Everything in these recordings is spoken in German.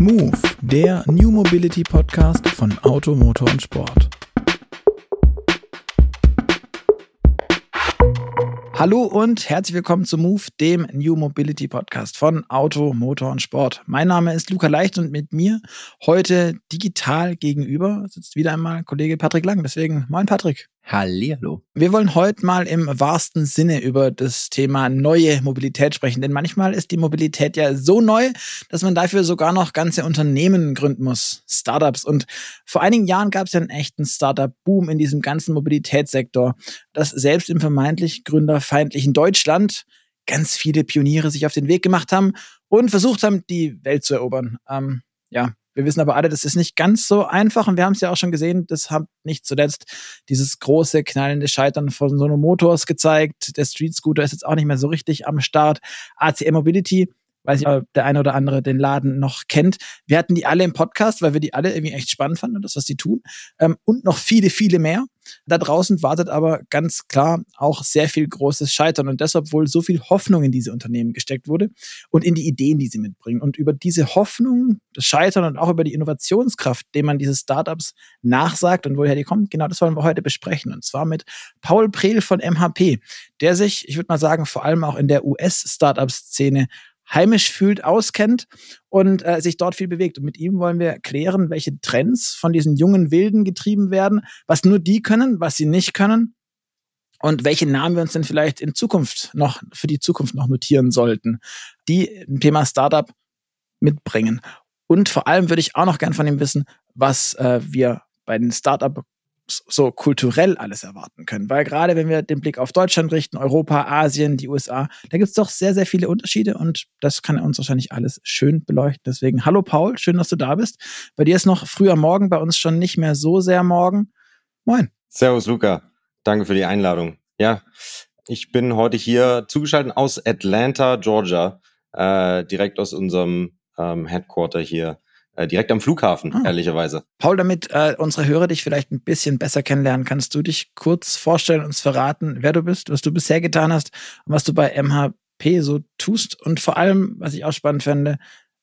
Move, der New Mobility Podcast von Auto, Motor und Sport. Hallo und herzlich willkommen zu Move, dem New Mobility Podcast von Auto, Motor und Sport. Mein Name ist Luca Leicht und mit mir heute digital gegenüber sitzt wieder einmal Kollege Patrick Lang. Deswegen, moin Patrick. Hallihallo. Wir wollen heute mal im wahrsten Sinne über das Thema neue Mobilität sprechen, denn manchmal ist die Mobilität ja so neu, dass man dafür sogar noch ganze Unternehmen gründen muss, Startups. Und vor einigen Jahren gab es ja einen echten Startup-Boom in diesem ganzen Mobilitätssektor, dass selbst im vermeintlich gründerfeindlichen Deutschland ganz viele Pioniere sich auf den Weg gemacht haben und versucht haben, die Welt zu erobern. Ähm, ja, wir wissen aber alle, das ist nicht ganz so einfach und wir haben es ja auch schon gesehen, das hat nicht zuletzt dieses große knallende Scheitern von Sono Motors gezeigt. Der Street Scooter ist jetzt auch nicht mehr so richtig am Start. ACM Mobility weiß ich, ob der eine oder andere den Laden noch kennt. Wir hatten die alle im Podcast, weil wir die alle irgendwie echt spannend fanden, das, was die tun. Ähm, und noch viele, viele mehr. Da draußen wartet aber ganz klar auch sehr viel großes Scheitern und deshalb wohl so viel Hoffnung in diese Unternehmen gesteckt wurde und in die Ideen, die sie mitbringen. Und über diese Hoffnung, das Scheitern und auch über die Innovationskraft, dem man diese Startups nachsagt und woher die kommt, genau das wollen wir heute besprechen. Und zwar mit Paul Prehl von MHP, der sich, ich würde mal sagen, vor allem auch in der US-Startup-Szene heimisch fühlt, auskennt und äh, sich dort viel bewegt. Und mit ihm wollen wir klären, welche Trends von diesen jungen Wilden getrieben werden, was nur die können, was sie nicht können und welche Namen wir uns denn vielleicht in Zukunft noch für die Zukunft noch notieren sollten, die im Thema Startup mitbringen. Und vor allem würde ich auch noch gern von ihm wissen, was äh, wir bei den Startup so kulturell alles erwarten können. Weil gerade wenn wir den Blick auf Deutschland richten, Europa, Asien, die USA, da gibt es doch sehr, sehr viele Unterschiede und das kann uns wahrscheinlich alles schön beleuchten. Deswegen, hallo Paul, schön, dass du da bist. Bei dir ist noch früher Morgen, bei uns schon nicht mehr so sehr morgen. Moin. Servus Luca, danke für die Einladung. Ja, ich bin heute hier zugeschaltet aus Atlanta, Georgia, äh, direkt aus unserem ähm, Headquarter hier äh, direkt am Flughafen, ah. ehrlicherweise. Paul, damit äh, unsere Hörer dich vielleicht ein bisschen besser kennenlernen, kannst du dich kurz vorstellen, uns verraten, wer du bist, was du bisher getan hast und was du bei MHP so tust und vor allem, was ich auch spannend fände,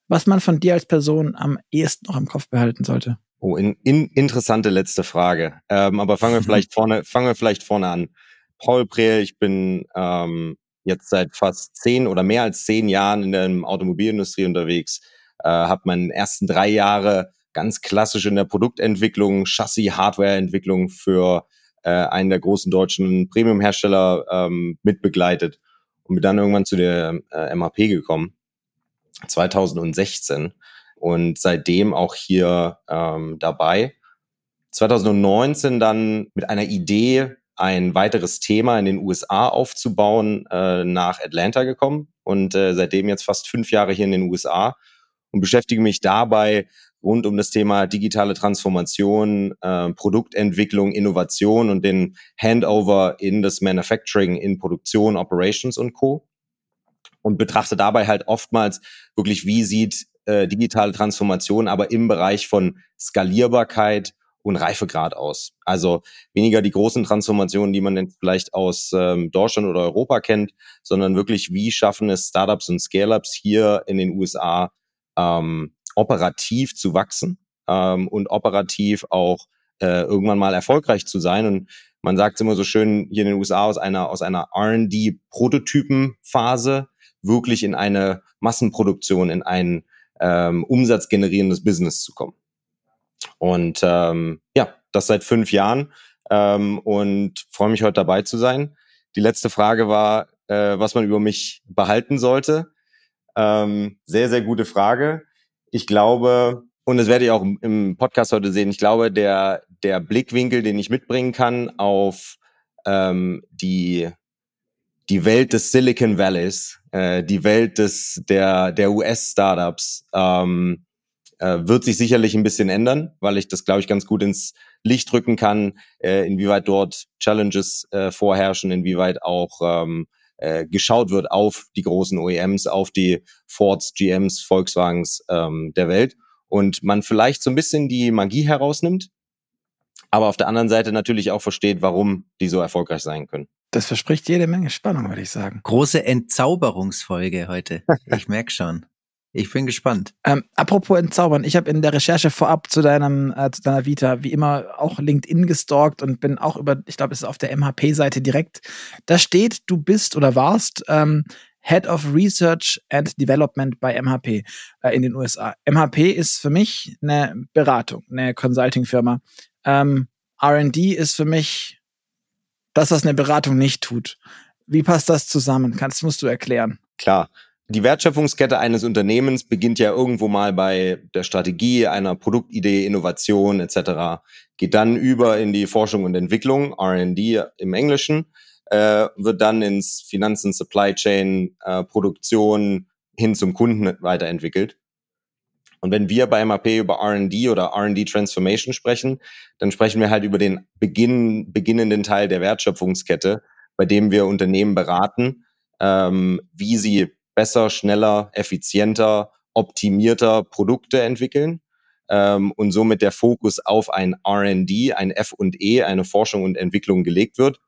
was man von dir als Person am ehesten noch im Kopf behalten sollte. Oh, in, in, interessante letzte Frage. Ähm, aber fangen wir vielleicht vorne, fangen wir vielleicht vorne an. Paul Prehl, ich bin ähm, jetzt seit fast zehn oder mehr als zehn Jahren in der Automobilindustrie unterwegs äh, habe meine ersten drei Jahre ganz klassisch in der Produktentwicklung, Chassis-Hardware-Entwicklung für äh, einen der großen deutschen Premium-Hersteller ähm, mitbegleitet und bin dann irgendwann zu der äh, MAP gekommen, 2016 und seitdem auch hier ähm, dabei. 2019 dann mit einer Idee, ein weiteres Thema in den USA aufzubauen, äh, nach Atlanta gekommen. Und äh, seitdem jetzt fast fünf Jahre hier in den USA und beschäftige mich dabei rund um das Thema digitale Transformation, äh, Produktentwicklung, Innovation und den Handover in das Manufacturing, in Produktion, Operations und Co. Und betrachte dabei halt oftmals wirklich, wie sieht äh, digitale Transformation aber im Bereich von Skalierbarkeit und Reifegrad aus. Also weniger die großen Transformationen, die man vielleicht aus ähm, Deutschland oder Europa kennt, sondern wirklich, wie schaffen es Startups und Scale-ups hier in den USA ähm, operativ zu wachsen ähm, und operativ auch äh, irgendwann mal erfolgreich zu sein. Und man sagt immer so schön hier in den USA aus einer aus einer R&D-Prototypenphase wirklich in eine Massenproduktion, in ein ähm, umsatzgenerierendes Business zu kommen. Und ähm, ja, das seit fünf Jahren ähm, und freue mich heute dabei zu sein. Die letzte Frage war, äh, was man über mich behalten sollte. Ähm, sehr, sehr gute Frage. Ich glaube, und das werde ich auch im Podcast heute sehen, ich glaube, der, der Blickwinkel, den ich mitbringen kann auf ähm, die, die Welt des Silicon Valleys, äh, die Welt des, der, der US-Startups, ähm, äh, wird sich sicherlich ein bisschen ändern, weil ich das, glaube ich, ganz gut ins Licht rücken kann, äh, inwieweit dort Challenges äh, vorherrschen, inwieweit auch ähm, äh, geschaut wird auf die großen OEMs, auf die Fords, GMs, Volkswagens ähm, der Welt und man vielleicht so ein bisschen die Magie herausnimmt, aber auf der anderen Seite natürlich auch versteht, warum die so erfolgreich sein können. Das verspricht jede Menge Spannung, würde ich sagen. Große Entzauberungsfolge heute. Ich merke schon. Ich bin gespannt. Ähm, apropos entzaubern, ich habe in der Recherche vorab zu deinem äh, zu deiner Vita wie immer auch LinkedIn gestalkt und bin auch über, ich glaube, es ist auf der MHP-Seite direkt. Da steht, du bist oder warst ähm, Head of Research and Development bei MHP äh, in den USA. MHP ist für mich eine Beratung, eine Consulting-Firma. Ähm, R&D ist für mich das, was eine Beratung nicht tut. Wie passt das zusammen? Kannst musst du erklären. Klar. Die Wertschöpfungskette eines Unternehmens beginnt ja irgendwo mal bei der Strategie einer Produktidee, Innovation etc. Geht dann über in die Forschung und Entwicklung, R&D im Englischen, äh, wird dann ins Finanzen, Supply Chain, äh, Produktion hin zum Kunden weiterentwickelt. Und wenn wir bei MAP über R&D oder R&D Transformation sprechen, dann sprechen wir halt über den Beginn, beginnenden Teil der Wertschöpfungskette, bei dem wir Unternehmen beraten, ähm, wie sie besser, schneller, effizienter, optimierter Produkte entwickeln ähm, und somit der Fokus auf ein R&D, ein F&E, eine Forschung und Entwicklung gelegt wird.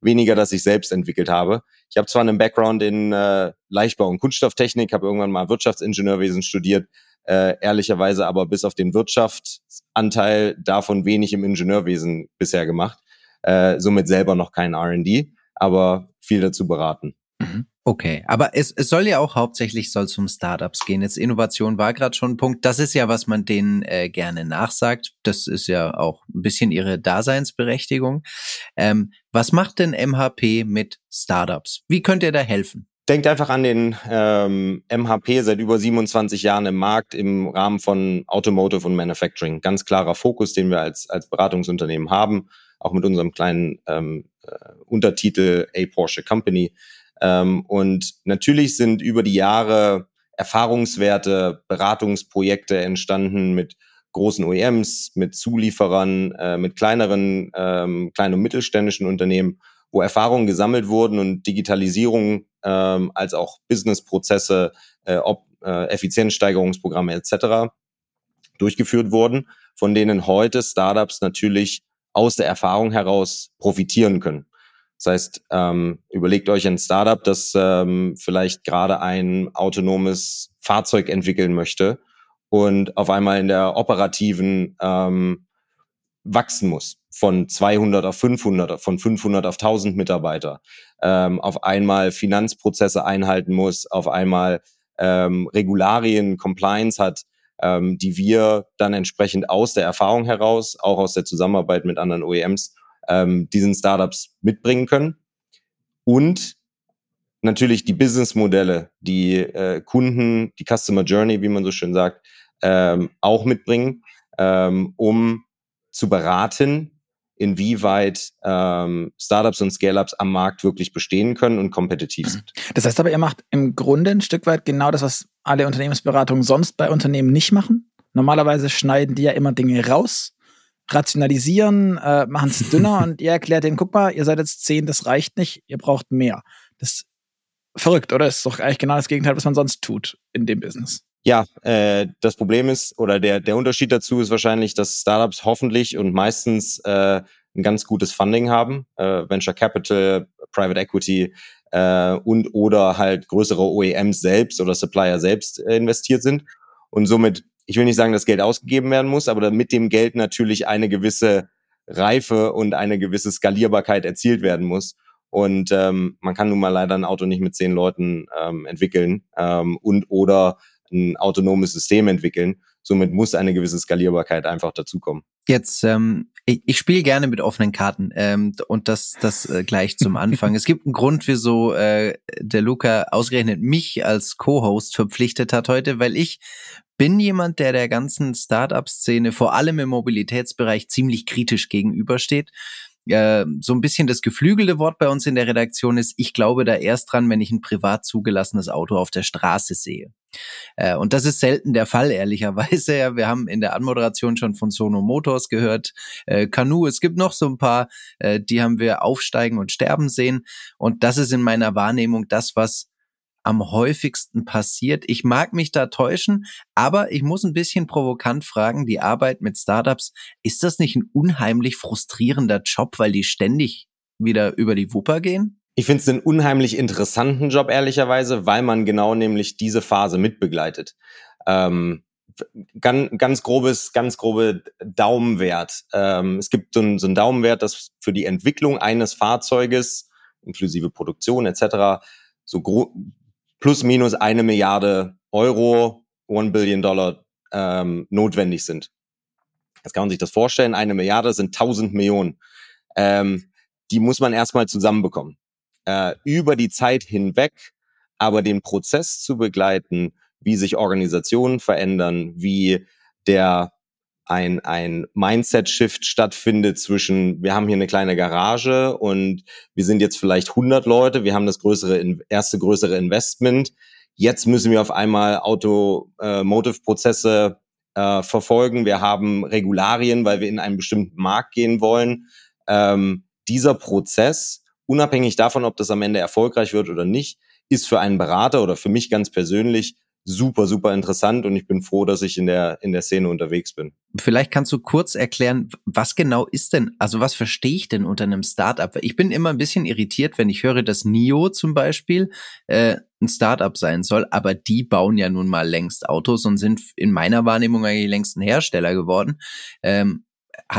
Weniger, dass ich selbst entwickelt habe. Ich habe zwar einen Background in äh, Leichtbau und Kunststofftechnik, habe irgendwann mal Wirtschaftsingenieurwesen studiert, äh, ehrlicherweise aber bis auf den Wirtschaftsanteil davon wenig im Ingenieurwesen bisher gemacht. Äh, somit selber noch kein R&D, aber viel dazu beraten. Mhm. Okay, aber es, es soll ja auch hauptsächlich soll um Startups gehen. Jetzt Innovation war gerade schon ein Punkt. Das ist ja, was man denen äh, gerne nachsagt. Das ist ja auch ein bisschen ihre Daseinsberechtigung. Ähm, was macht denn MHP mit Startups? Wie könnt ihr da helfen? Denkt einfach an den ähm, MHP seit über 27 Jahren im Markt im Rahmen von Automotive und Manufacturing. Ganz klarer Fokus, den wir als, als Beratungsunternehmen haben, auch mit unserem kleinen ähm, äh, Untertitel A Porsche Company. Ähm, und natürlich sind über die Jahre Erfahrungswerte, Beratungsprojekte entstanden mit großen OEMs, mit Zulieferern, äh, mit kleineren, ähm, kleinen und mittelständischen Unternehmen, wo Erfahrungen gesammelt wurden und Digitalisierung ähm, als auch Businessprozesse, äh, ob, äh, Effizienzsteigerungsprogramme etc. durchgeführt wurden, von denen heute Startups natürlich aus der Erfahrung heraus profitieren können. Das heißt, ähm, überlegt euch ein Startup, das ähm, vielleicht gerade ein autonomes Fahrzeug entwickeln möchte und auf einmal in der operativen ähm, wachsen muss. Von 200 auf 500, von 500 auf 1000 Mitarbeiter, ähm, auf einmal Finanzprozesse einhalten muss, auf einmal ähm, Regularien, Compliance hat, ähm, die wir dann entsprechend aus der Erfahrung heraus, auch aus der Zusammenarbeit mit anderen OEMs, ähm, diesen Startups mitbringen können. Und natürlich die Businessmodelle, die äh, Kunden, die Customer Journey, wie man so schön sagt, ähm, auch mitbringen, ähm, um zu beraten, inwieweit ähm, Startups und Scale-ups am Markt wirklich bestehen können und kompetitiv sind. Das heißt aber, ihr macht im Grunde ein Stück weit genau das, was alle Unternehmensberatungen sonst bei Unternehmen nicht machen. Normalerweise schneiden die ja immer Dinge raus, rationalisieren, äh, machen es dünner und ihr erklärt denen, guck mal, ihr seid jetzt zehn, das reicht nicht, ihr braucht mehr. Das ist verrückt, oder? Das ist doch eigentlich genau das Gegenteil, was man sonst tut in dem Business. Ja, äh, das Problem ist, oder der, der Unterschied dazu ist wahrscheinlich, dass Startups hoffentlich und meistens äh, ein ganz gutes Funding haben, äh, Venture Capital, Private Equity äh, und oder halt größere OEMs selbst oder Supplier selbst äh, investiert sind und somit, ich will nicht sagen, dass Geld ausgegeben werden muss, aber mit dem Geld natürlich eine gewisse Reife und eine gewisse Skalierbarkeit erzielt werden muss. Und ähm, man kann nun mal leider ein Auto nicht mit zehn Leuten ähm, entwickeln ähm, und oder ein autonomes System entwickeln. Somit muss eine gewisse Skalierbarkeit einfach dazukommen. Jetzt, ähm, ich, ich spiele gerne mit offenen Karten ähm, und das, das äh, gleich zum Anfang. es gibt einen Grund, wieso äh, der Luca ausgerechnet mich als Co-Host verpflichtet hat heute, weil ich bin jemand, der der ganzen Startup-Szene vor allem im Mobilitätsbereich ziemlich kritisch gegenübersteht äh, so ein bisschen das geflügelte Wort bei uns in der Redaktion ist, ich glaube da erst dran, wenn ich ein privat zugelassenes Auto auf der Straße sehe. Äh, und das ist selten der Fall, ehrlicherweise. Ja, wir haben in der Anmoderation schon von Sono Motors gehört, äh, Canoe, es gibt noch so ein paar, äh, die haben wir aufsteigen und sterben sehen. Und das ist in meiner Wahrnehmung das, was am häufigsten passiert. Ich mag mich da täuschen, aber ich muss ein bisschen provokant fragen, die Arbeit mit Startups, ist das nicht ein unheimlich frustrierender Job, weil die ständig wieder über die Wupper gehen? Ich finde es einen unheimlich interessanten Job, ehrlicherweise, weil man genau nämlich diese Phase mitbegleitet. Ähm, ganz, ganz grobes, ganz grobe Daumenwert. Ähm, es gibt so einen, so Daumenwert, das für die Entwicklung eines Fahrzeuges, inklusive Produktion etc., so plus minus eine Milliarde Euro, one Billion Dollar ähm, notwendig sind. Jetzt kann man sich das vorstellen, eine Milliarde sind 1000 Millionen. Ähm, die muss man erstmal zusammenbekommen. Äh, über die Zeit hinweg aber den Prozess zu begleiten, wie sich Organisationen verändern, wie der ein, ein Mindset-Shift stattfindet zwischen, wir haben hier eine kleine Garage und wir sind jetzt vielleicht 100 Leute, wir haben das größere, erste größere Investment. Jetzt müssen wir auf einmal Automotive-Prozesse äh, verfolgen. Wir haben Regularien, weil wir in einen bestimmten Markt gehen wollen. Ähm, dieser Prozess, unabhängig davon, ob das am Ende erfolgreich wird oder nicht, ist für einen Berater oder für mich ganz persönlich super, super interessant und ich bin froh, dass ich in der, in der Szene unterwegs bin. Vielleicht kannst du kurz erklären, was genau ist denn, also was verstehe ich denn unter einem Startup? Ich bin immer ein bisschen irritiert, wenn ich höre, dass NIO zum Beispiel äh, ein Startup sein soll, aber die bauen ja nun mal längst Autos und sind in meiner Wahrnehmung eigentlich längst ein Hersteller geworden. Ähm,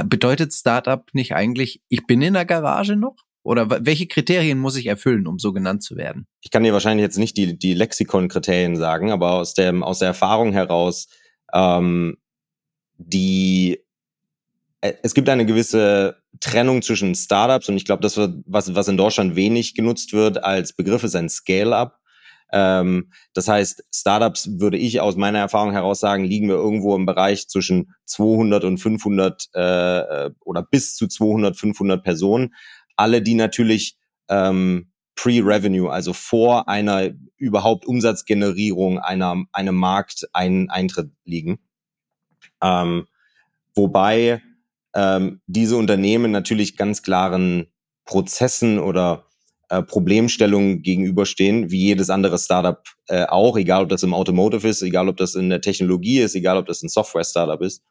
bedeutet Startup nicht eigentlich, ich bin in der Garage noch? Oder welche Kriterien muss ich erfüllen, um so genannt zu werden? Ich kann dir wahrscheinlich jetzt nicht die, die Lexikon-Kriterien sagen, aber aus, dem, aus der Erfahrung heraus, ähm, die äh, es gibt eine gewisse Trennung zwischen Startups und ich glaube, das was, was in Deutschland wenig genutzt wird als Begriff, ist ein Scale-up. Ähm, das heißt, Startups würde ich aus meiner Erfahrung heraus sagen, liegen wir irgendwo im Bereich zwischen 200 und 500 äh, äh, oder bis zu 200, 500 Personen alle, die natürlich ähm, pre-Revenue, also vor einer überhaupt Umsatzgenerierung einer, einem Markt ein, Eintritt liegen. Ähm, wobei ähm, diese Unternehmen natürlich ganz klaren Prozessen oder äh, Problemstellungen gegenüberstehen, wie jedes andere Startup äh, auch, egal ob das im Automotive ist, egal ob das in der Technologie ist, egal ob das ein Software-Startup ist.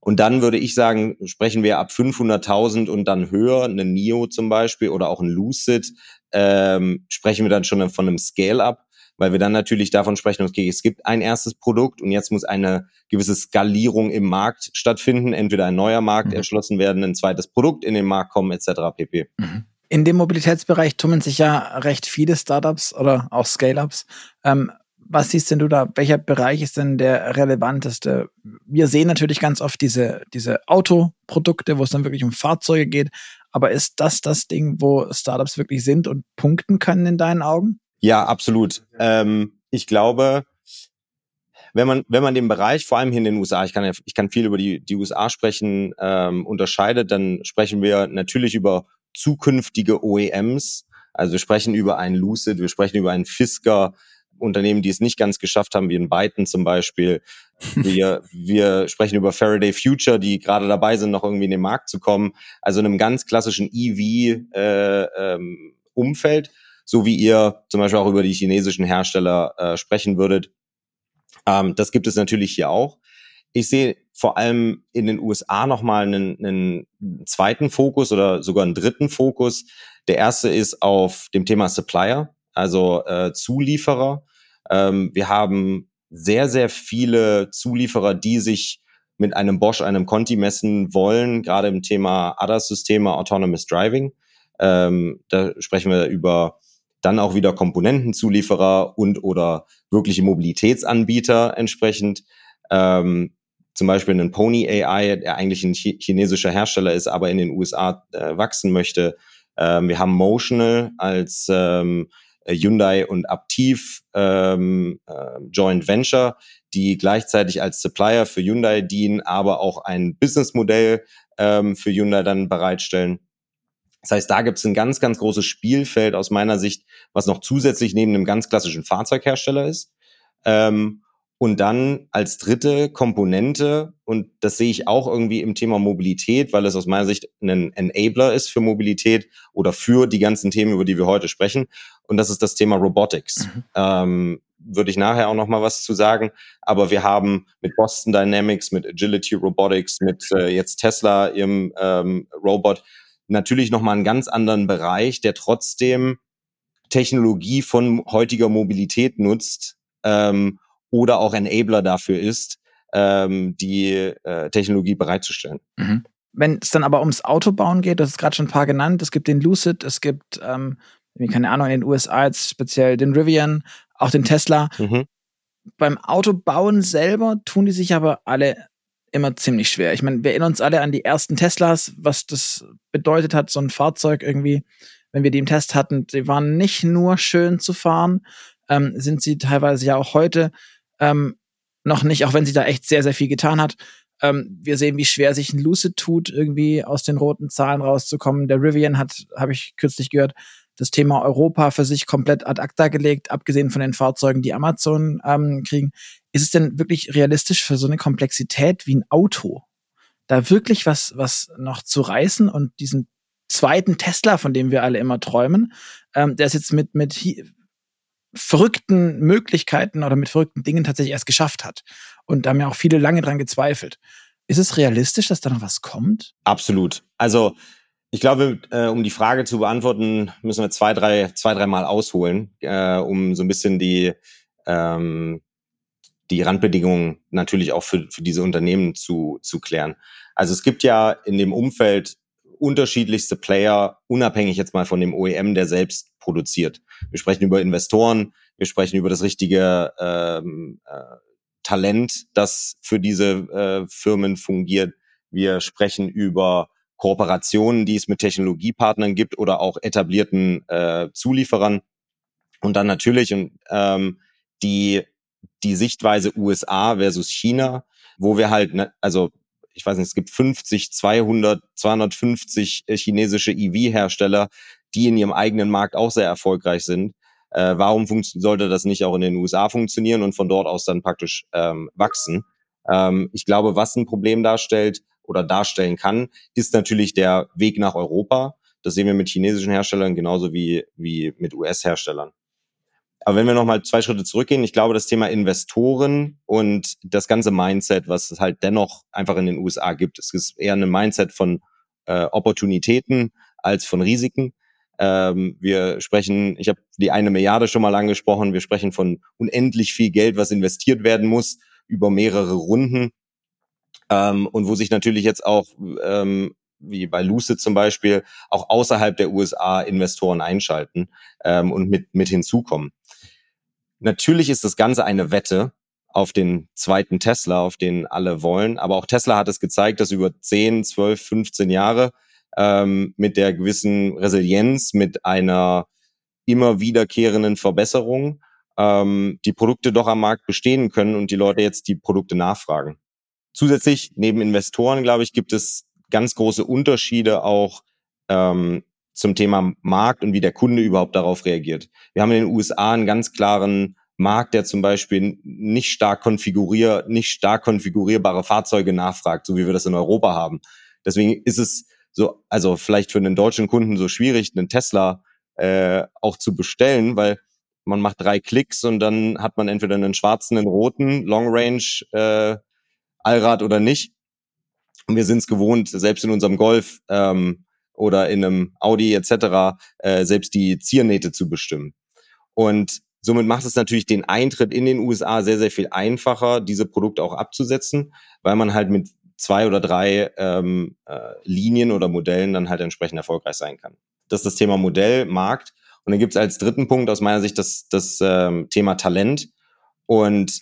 Und dann würde ich sagen, sprechen wir ab 500.000 und dann höher, eine NIO zum Beispiel oder auch ein Lucid, ähm, sprechen wir dann schon von einem Scale-up, weil wir dann natürlich davon sprechen, okay, es gibt ein erstes Produkt und jetzt muss eine gewisse Skalierung im Markt stattfinden, entweder ein neuer Markt mhm. erschlossen werden, ein zweites Produkt in den Markt kommen, etc. pp. Mhm. In dem Mobilitätsbereich tummeln sich ja recht viele Startups oder auch Scale-ups. Ähm, was siehst denn du da? Welcher Bereich ist denn der relevanteste? Wir sehen natürlich ganz oft diese, diese Autoprodukte, wo es dann wirklich um Fahrzeuge geht. Aber ist das das Ding, wo Startups wirklich sind und punkten können in deinen Augen? Ja, absolut. Ähm, ich glaube, wenn man, wenn man den Bereich, vor allem hier in den USA, ich kann, ja, ich kann viel über die, die USA sprechen, ähm, unterscheidet, dann sprechen wir natürlich über zukünftige OEMs. Also wir sprechen über einen Lucid, wir sprechen über einen Fisker, Unternehmen, die es nicht ganz geschafft haben, wie in Byton zum Beispiel. Wir, wir sprechen über Faraday Future, die gerade dabei sind, noch irgendwie in den Markt zu kommen. Also in einem ganz klassischen EV-Umfeld, äh, ähm, so wie ihr zum Beispiel auch über die chinesischen Hersteller äh, sprechen würdet. Ähm, das gibt es natürlich hier auch. Ich sehe vor allem in den USA nochmal einen, einen zweiten Fokus oder sogar einen dritten Fokus. Der erste ist auf dem Thema Supplier also äh, Zulieferer. Ähm, wir haben sehr, sehr viele Zulieferer, die sich mit einem Bosch, einem Conti messen wollen, gerade im Thema ADAS-Systeme, Autonomous Driving. Ähm, da sprechen wir über dann auch wieder Komponentenzulieferer und oder wirkliche Mobilitätsanbieter entsprechend. Ähm, zum Beispiel einen Pony AI, der eigentlich ein chinesischer Hersteller ist, aber in den USA äh, wachsen möchte. Ähm, wir haben Motional als ähm, äh, Hyundai und Aptiv ähm, äh, Joint Venture, die gleichzeitig als Supplier für Hyundai dienen, aber auch ein Businessmodell ähm, für Hyundai dann bereitstellen. Das heißt, da gibt es ein ganz, ganz großes Spielfeld aus meiner Sicht, was noch zusätzlich neben einem ganz klassischen Fahrzeughersteller ist. Ähm, und dann als dritte Komponente, und das sehe ich auch irgendwie im Thema Mobilität, weil es aus meiner Sicht ein Enabler ist für Mobilität oder für die ganzen Themen, über die wir heute sprechen. Und das ist das Thema Robotics. Mhm. Ähm, würde ich nachher auch noch mal was zu sagen. Aber wir haben mit Boston Dynamics, mit Agility Robotics, mit äh, jetzt Tesla, ihrem ähm, Robot, natürlich noch mal einen ganz anderen Bereich, der trotzdem Technologie von heutiger Mobilität nutzt ähm, oder auch Enabler dafür ist, ähm, die äh, Technologie bereitzustellen. Mhm. Wenn es dann aber ums Autobauen geht, das ist gerade schon ein paar genannt, es gibt den Lucid, es gibt, ähm, keine Ahnung, in den USA jetzt speziell den Rivian, auch den Tesla. Mhm. Beim Autobauen selber tun die sich aber alle immer ziemlich schwer. Ich meine, wir erinnern uns alle an die ersten Teslas, was das bedeutet hat, so ein Fahrzeug irgendwie, wenn wir die im Test hatten, die waren nicht nur schön zu fahren, ähm, sind sie teilweise ja auch heute ähm, noch nicht, auch wenn sie da echt sehr, sehr viel getan hat. Ähm, wir sehen, wie schwer sich ein Lucid tut, irgendwie aus den roten Zahlen rauszukommen. Der Rivian hat, habe ich kürzlich gehört, das Thema Europa für sich komplett ad acta gelegt, abgesehen von den Fahrzeugen, die Amazon ähm, kriegen. Ist es denn wirklich realistisch für so eine Komplexität wie ein Auto, da wirklich was, was noch zu reißen und diesen zweiten Tesla, von dem wir alle immer träumen, ähm, der ist jetzt mit, mit verrückten Möglichkeiten oder mit verrückten Dingen tatsächlich erst geschafft hat. Und da haben ja auch viele lange dran gezweifelt. Ist es realistisch, dass da noch was kommt? Absolut. Also ich glaube, äh, um die Frage zu beantworten, müssen wir zwei, drei, zwei, dreimal ausholen, äh, um so ein bisschen die, ähm, die Randbedingungen natürlich auch für, für diese Unternehmen zu, zu klären. Also es gibt ja in dem Umfeld unterschiedlichste Player, unabhängig jetzt mal von dem OEM, der selbst produziert. Wir sprechen über Investoren, wir sprechen über das richtige ähm, äh, Talent, das für diese äh, Firmen fungiert. Wir sprechen über Kooperationen, die es mit Technologiepartnern gibt oder auch etablierten äh, Zulieferern. Und dann natürlich ähm, die, die Sichtweise USA versus China, wo wir halt, ne, also ich weiß nicht, es gibt 50, 200, 250 chinesische EV-Hersteller, die in ihrem eigenen Markt auch sehr erfolgreich sind. Äh, warum sollte das nicht auch in den USA funktionieren und von dort aus dann praktisch ähm, wachsen? Ähm, ich glaube, was ein Problem darstellt oder darstellen kann, ist natürlich der Weg nach Europa. Das sehen wir mit chinesischen Herstellern genauso wie, wie mit US-Herstellern. Aber wenn wir nochmal zwei Schritte zurückgehen, ich glaube, das Thema Investoren und das ganze Mindset, was es halt dennoch einfach in den USA gibt, es ist eher ein Mindset von äh, Opportunitäten als von Risiken. Ähm, wir sprechen, ich habe die eine Milliarde schon mal angesprochen, wir sprechen von unendlich viel Geld, was investiert werden muss über mehrere Runden. Ähm, und wo sich natürlich jetzt auch ähm, wie bei Lucid zum Beispiel, auch außerhalb der USA Investoren einschalten ähm, und mit, mit hinzukommen. Natürlich ist das Ganze eine Wette auf den zweiten Tesla, auf den alle wollen. Aber auch Tesla hat es gezeigt, dass über 10, 12, 15 Jahre ähm, mit der gewissen Resilienz, mit einer immer wiederkehrenden Verbesserung ähm, die Produkte doch am Markt bestehen können und die Leute jetzt die Produkte nachfragen. Zusätzlich, neben Investoren, glaube ich, gibt es ganz große Unterschiede auch ähm, zum Thema Markt und wie der Kunde überhaupt darauf reagiert. Wir haben in den USA einen ganz klaren Markt, der zum Beispiel nicht stark konfigurier, nicht stark konfigurierbare Fahrzeuge nachfragt, so wie wir das in Europa haben. Deswegen ist es so, also vielleicht für einen deutschen Kunden so schwierig, einen Tesla äh, auch zu bestellen, weil man macht drei Klicks und dann hat man entweder einen schwarzen, einen roten, Long Range, äh, Allrad oder nicht. Und wir sind es gewohnt, selbst in unserem Golf ähm, oder in einem Audi etc. Äh, selbst die Ziernähte zu bestimmen. Und somit macht es natürlich den Eintritt in den USA sehr, sehr viel einfacher, diese Produkte auch abzusetzen, weil man halt mit zwei oder drei ähm, äh, Linien oder Modellen dann halt entsprechend erfolgreich sein kann. Das ist das Thema Modell, Markt. Und dann gibt es als dritten Punkt aus meiner Sicht das, das ähm, Thema Talent. Und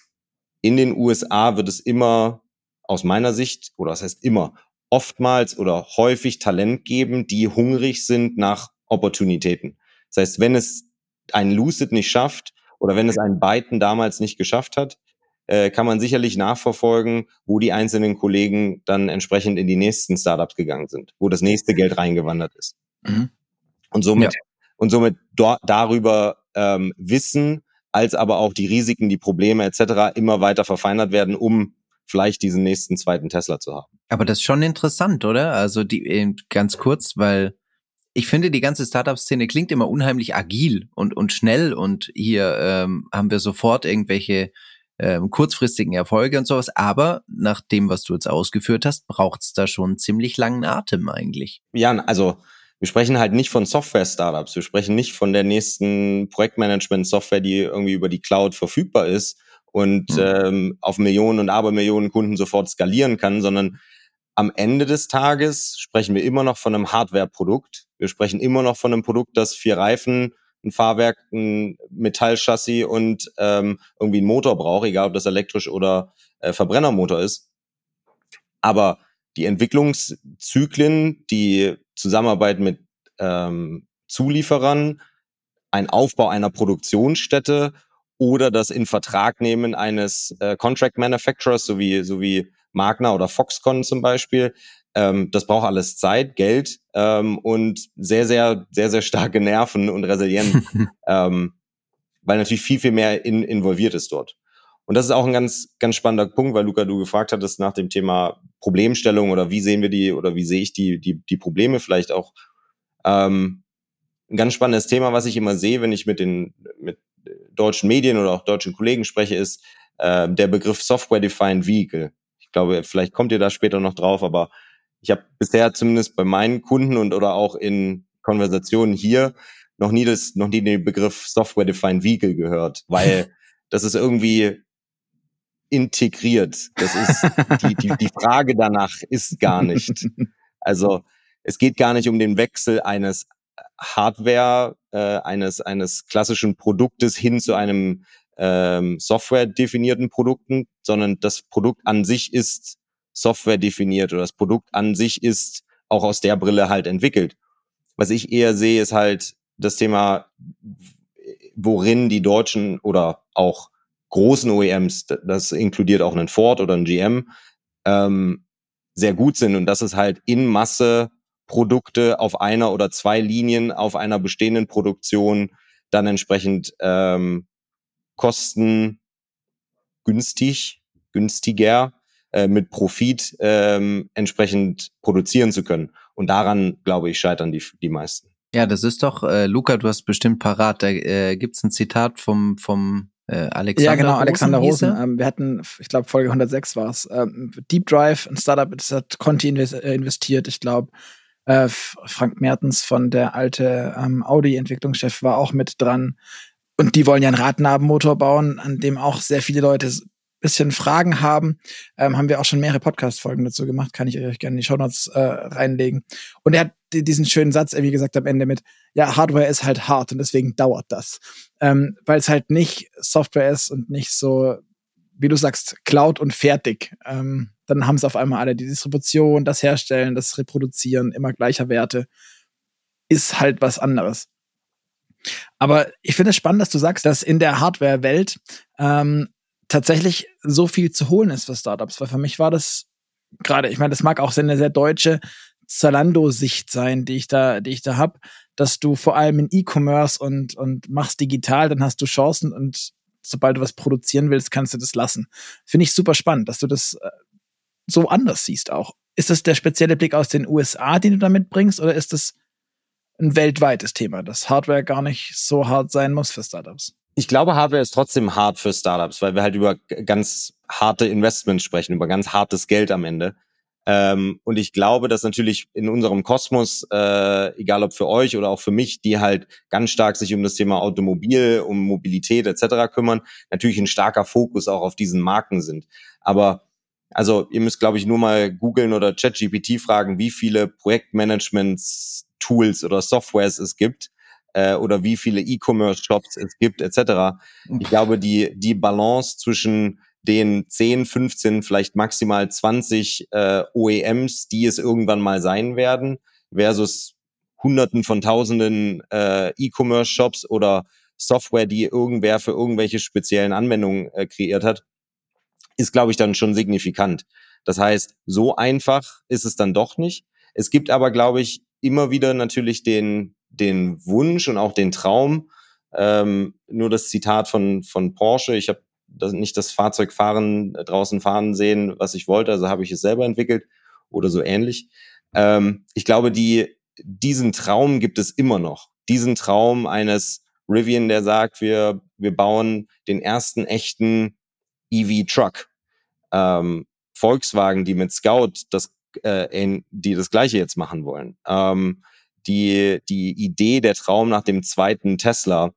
in den USA wird es immer, aus meiner Sicht, oder das heißt immer, oftmals oder häufig Talent geben, die hungrig sind nach Opportunitäten. Das heißt, wenn es ein Lucid nicht schafft oder wenn es ein Byton damals nicht geschafft hat, äh, kann man sicherlich nachverfolgen, wo die einzelnen Kollegen dann entsprechend in die nächsten Startups gegangen sind, wo das nächste Geld reingewandert ist. Mhm. Und somit, ja. und somit darüber ähm, wissen, als aber auch die Risiken, die Probleme etc. immer weiter verfeinert werden, um vielleicht diesen nächsten zweiten Tesla zu haben. Aber das ist schon interessant, oder? Also die ganz kurz, weil ich finde, die ganze Startup-Szene klingt immer unheimlich agil und, und schnell und hier ähm, haben wir sofort irgendwelche ähm, kurzfristigen Erfolge und sowas. Aber nach dem, was du jetzt ausgeführt hast, braucht es da schon ziemlich langen Atem eigentlich. Ja, also wir sprechen halt nicht von Software-Startups. Wir sprechen nicht von der nächsten Projektmanagement-Software, die irgendwie über die Cloud verfügbar ist und mhm. ähm, auf Millionen und Abermillionen Kunden sofort skalieren kann, sondern am Ende des Tages sprechen wir immer noch von einem Hardware-Produkt. Wir sprechen immer noch von einem Produkt, das vier Reifen, ein Fahrwerk, ein Metallchassis und ähm, irgendwie einen Motor braucht, egal ob das elektrisch oder äh, Verbrennermotor ist. Aber die Entwicklungszyklen, die Zusammenarbeit mit ähm, Zulieferern, ein Aufbau einer Produktionsstätte oder das in Vertrag nehmen eines äh, Contract Manufacturers, so wie, so wie Magna oder Foxconn zum Beispiel. Ähm, das braucht alles Zeit, Geld ähm, und sehr, sehr, sehr, sehr starke Nerven und Resilienz, ähm, weil natürlich viel, viel mehr in, involviert ist dort. Und das ist auch ein ganz, ganz spannender Punkt, weil Luca, du gefragt hattest nach dem Thema Problemstellung oder wie sehen wir die oder wie sehe ich die, die, die Probleme vielleicht auch. Ähm, ein ganz spannendes Thema, was ich immer sehe, wenn ich mit den mit deutschen Medien oder auch deutschen Kollegen spreche, ist äh, der Begriff Software-Defined Vehicle. Ich glaube, vielleicht kommt ihr da später noch drauf, aber ich habe bisher zumindest bei meinen Kunden und oder auch in Konversationen hier noch nie das, noch nie den Begriff Software-Defined Vehicle gehört, weil das ist irgendwie integriert. Das ist die, die, die Frage danach ist gar nicht. Also es geht gar nicht um den Wechsel eines Hardware, äh, eines, eines klassischen Produktes hin zu einem ähm, Software-definierten Produkten, sondern das Produkt an sich ist Software definiert oder das Produkt an sich ist auch aus der Brille halt entwickelt. Was ich eher sehe, ist halt das Thema, worin die Deutschen oder auch großen OEMs, das inkludiert auch einen Ford oder einen GM, ähm, sehr gut sind. Und das ist halt in Masse Produkte auf einer oder zwei Linien auf einer bestehenden Produktion dann entsprechend ähm, kosten günstig, günstiger äh, mit Profit ähm, entsprechend produzieren zu können. Und daran, glaube ich, scheitern die, die meisten. Ja, das ist doch, äh, Luca, du hast bestimmt parat, da äh, gibt ein Zitat vom, vom äh, Alexander Ja, genau, Rosen Alexander Rosen. Ähm, wir hatten, ich glaube, Folge 106 war es. Ähm, Deep Drive, ein Startup, das hat Conti äh, investiert. Ich glaube, äh, Frank Mertens von der alte ähm, Audi-Entwicklungschef war auch mit dran. Und die wollen ja einen Radnabenmotor bauen, an dem auch sehr viele Leute bisschen Fragen haben, ähm, haben wir auch schon mehrere Podcast-Folgen dazu gemacht, kann ich euch gerne in die Show Notes äh, reinlegen. Und er hat diesen schönen Satz, wie gesagt, am Ende mit, ja, Hardware ist halt hart und deswegen dauert das. Ähm, Weil es halt nicht Software ist und nicht so, wie du sagst, Cloud und fertig. Ähm, dann haben es auf einmal alle die Distribution, das Herstellen, das Reproduzieren immer gleicher Werte. Ist halt was anderes. Aber ich finde es spannend, dass du sagst, dass in der Hardware-Welt ähm, tatsächlich so viel zu holen ist für Startups, weil für mich war das gerade, ich meine, das mag auch eine sehr deutsche Zalando-Sicht sein, die ich da, die ich da hab, dass du vor allem in E-Commerce und, und machst digital, dann hast du Chancen und sobald du was produzieren willst, kannst du das lassen. Finde ich super spannend, dass du das äh, so anders siehst auch. Ist das der spezielle Blick aus den USA, den du da mitbringst, oder ist das ein weltweites Thema, dass Hardware gar nicht so hart sein muss für Startups? Ich glaube, Hardware ist trotzdem hart für Startups, weil wir halt über ganz harte Investments sprechen, über ganz hartes Geld am Ende. Ähm, und ich glaube, dass natürlich in unserem Kosmos, äh, egal ob für euch oder auch für mich, die halt ganz stark sich um das Thema Automobil, um Mobilität etc. kümmern, natürlich ein starker Fokus auch auf diesen Marken sind. Aber also ihr müsst, glaube ich, nur mal googeln oder ChatGPT fragen, wie viele Projektmanagement-Tools oder Softwares es gibt äh, oder wie viele E-Commerce-Shops es gibt, etc. Ich glaube, die, die Balance zwischen den 10, 15, vielleicht maximal 20 äh, OEMs, die es irgendwann mal sein werden, versus Hunderten von Tausenden äh, E-Commerce-Shops oder Software, die irgendwer für irgendwelche speziellen Anwendungen äh, kreiert hat, ist, glaube ich, dann schon signifikant. Das heißt, so einfach ist es dann doch nicht. Es gibt aber, glaube ich, immer wieder natürlich den, den Wunsch und auch den Traum, ähm, nur das Zitat von, von Porsche, ich habe das, nicht das Fahrzeug fahren, äh, draußen fahren sehen, was ich wollte, also habe ich es selber entwickelt oder so ähnlich. Ähm, ich glaube, die, diesen Traum gibt es immer noch. Diesen Traum eines Rivian, der sagt, wir, wir bauen den ersten echten EV-Truck. Ähm, Volkswagen, die mit Scout das, äh, die das Gleiche jetzt machen wollen. Ähm, die, die Idee, der Traum nach dem zweiten Tesla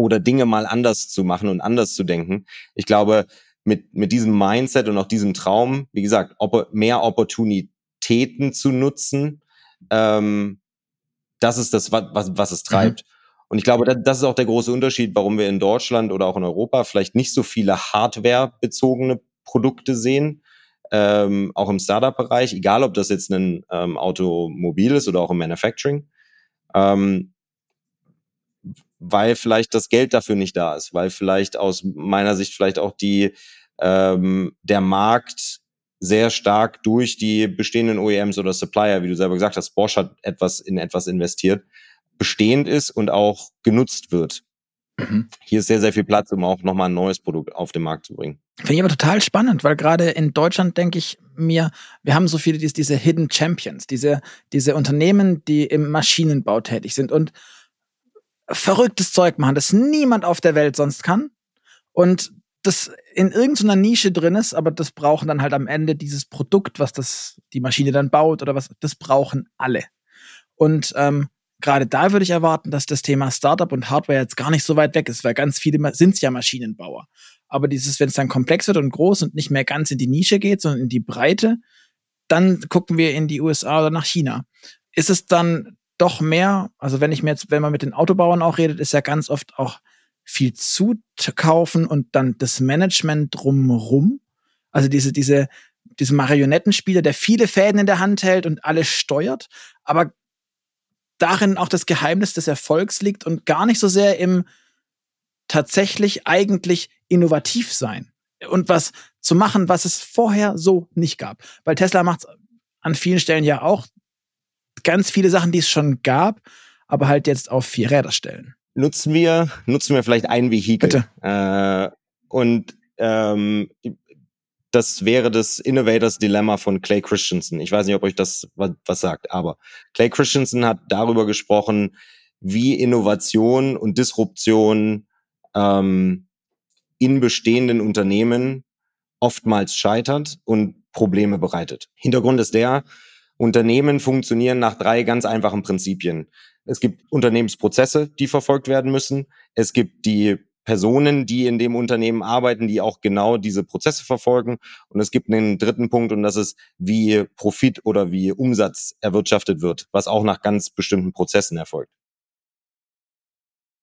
oder Dinge mal anders zu machen und anders zu denken. Ich glaube, mit, mit diesem Mindset und auch diesem Traum, wie gesagt, mehr Opportunitäten zu nutzen, ähm, das ist das, was, was es treibt. Mhm. Und ich glaube, das ist auch der große Unterschied, warum wir in Deutschland oder auch in Europa vielleicht nicht so viele Hardware-bezogene Produkte sehen, ähm, auch im Startup-Bereich, egal ob das jetzt ein ähm, Automobil ist oder auch im Manufacturing, ähm, weil vielleicht das Geld dafür nicht da ist, weil vielleicht aus meiner Sicht vielleicht auch die ähm, der Markt sehr stark durch die bestehenden OEMs oder Supplier, wie du selber gesagt hast, Bosch hat etwas in etwas investiert, bestehend ist und auch genutzt wird. Mhm. Hier ist sehr, sehr viel Platz, um auch nochmal ein neues Produkt auf den Markt zu bringen. Finde ich aber total spannend, weil gerade in Deutschland denke ich mir, wir haben so viele, diese Hidden Champions, diese, diese Unternehmen, die im Maschinenbau tätig sind und verrücktes Zeug machen, das niemand auf der Welt sonst kann. Und das in irgendeiner Nische drin ist, aber das brauchen dann halt am Ende dieses Produkt, was das die Maschine dann baut oder was, das brauchen alle. Und ähm, gerade da würde ich erwarten, dass das Thema Startup und Hardware jetzt gar nicht so weit weg ist, weil ganz viele sind ja Maschinenbauer. Aber dieses, wenn es dann komplex wird und groß und nicht mehr ganz in die Nische geht, sondern in die Breite, dann gucken wir in die USA oder nach China. Ist es dann doch mehr, also wenn ich mir jetzt, wenn man mit den Autobauern auch redet, ist ja ganz oft auch viel zukaufen und dann das Management drumherum. Also diese, diese, diese Marionettenspieler, der viele Fäden in der Hand hält und alles steuert, aber darin auch das Geheimnis des Erfolgs liegt und gar nicht so sehr im tatsächlich eigentlich innovativ sein und was zu machen, was es vorher so nicht gab. Weil Tesla macht an vielen Stellen ja auch ganz viele Sachen, die es schon gab, aber halt jetzt auf vier Räder stellen nutzen wir, nutzen wir vielleicht ein Vehikel. Bitte. Äh, und ähm, das wäre das Innovators Dilemma von Clay Christensen. Ich weiß nicht, ob euch das was, was sagt, aber Clay Christensen hat darüber gesprochen, wie Innovation und Disruption ähm, in bestehenden Unternehmen oftmals scheitert und Probleme bereitet. Hintergrund ist der, Unternehmen funktionieren nach drei ganz einfachen Prinzipien. Es gibt Unternehmensprozesse, die verfolgt werden müssen. Es gibt die Personen, die in dem Unternehmen arbeiten, die auch genau diese Prozesse verfolgen. Und es gibt einen dritten Punkt und das ist, wie Profit oder wie Umsatz erwirtschaftet wird, was auch nach ganz bestimmten Prozessen erfolgt.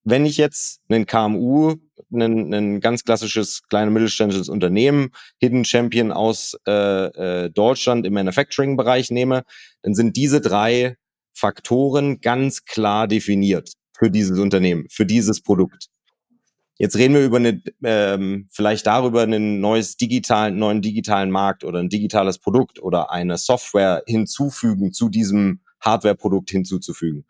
Wenn ich jetzt einen KMU, ein, ein ganz klassisches kleines mittelständisches Unternehmen, Hidden Champion aus äh, äh, Deutschland im Manufacturing-Bereich nehme, dann sind diese drei Faktoren ganz klar definiert für dieses Unternehmen, für dieses Produkt. Jetzt reden wir über eine, ähm, vielleicht darüber, einen neues digitalen, neuen digitalen Markt oder ein digitales Produkt oder eine Software hinzufügen zu diesem Hardware-Produkt hinzuzufügen.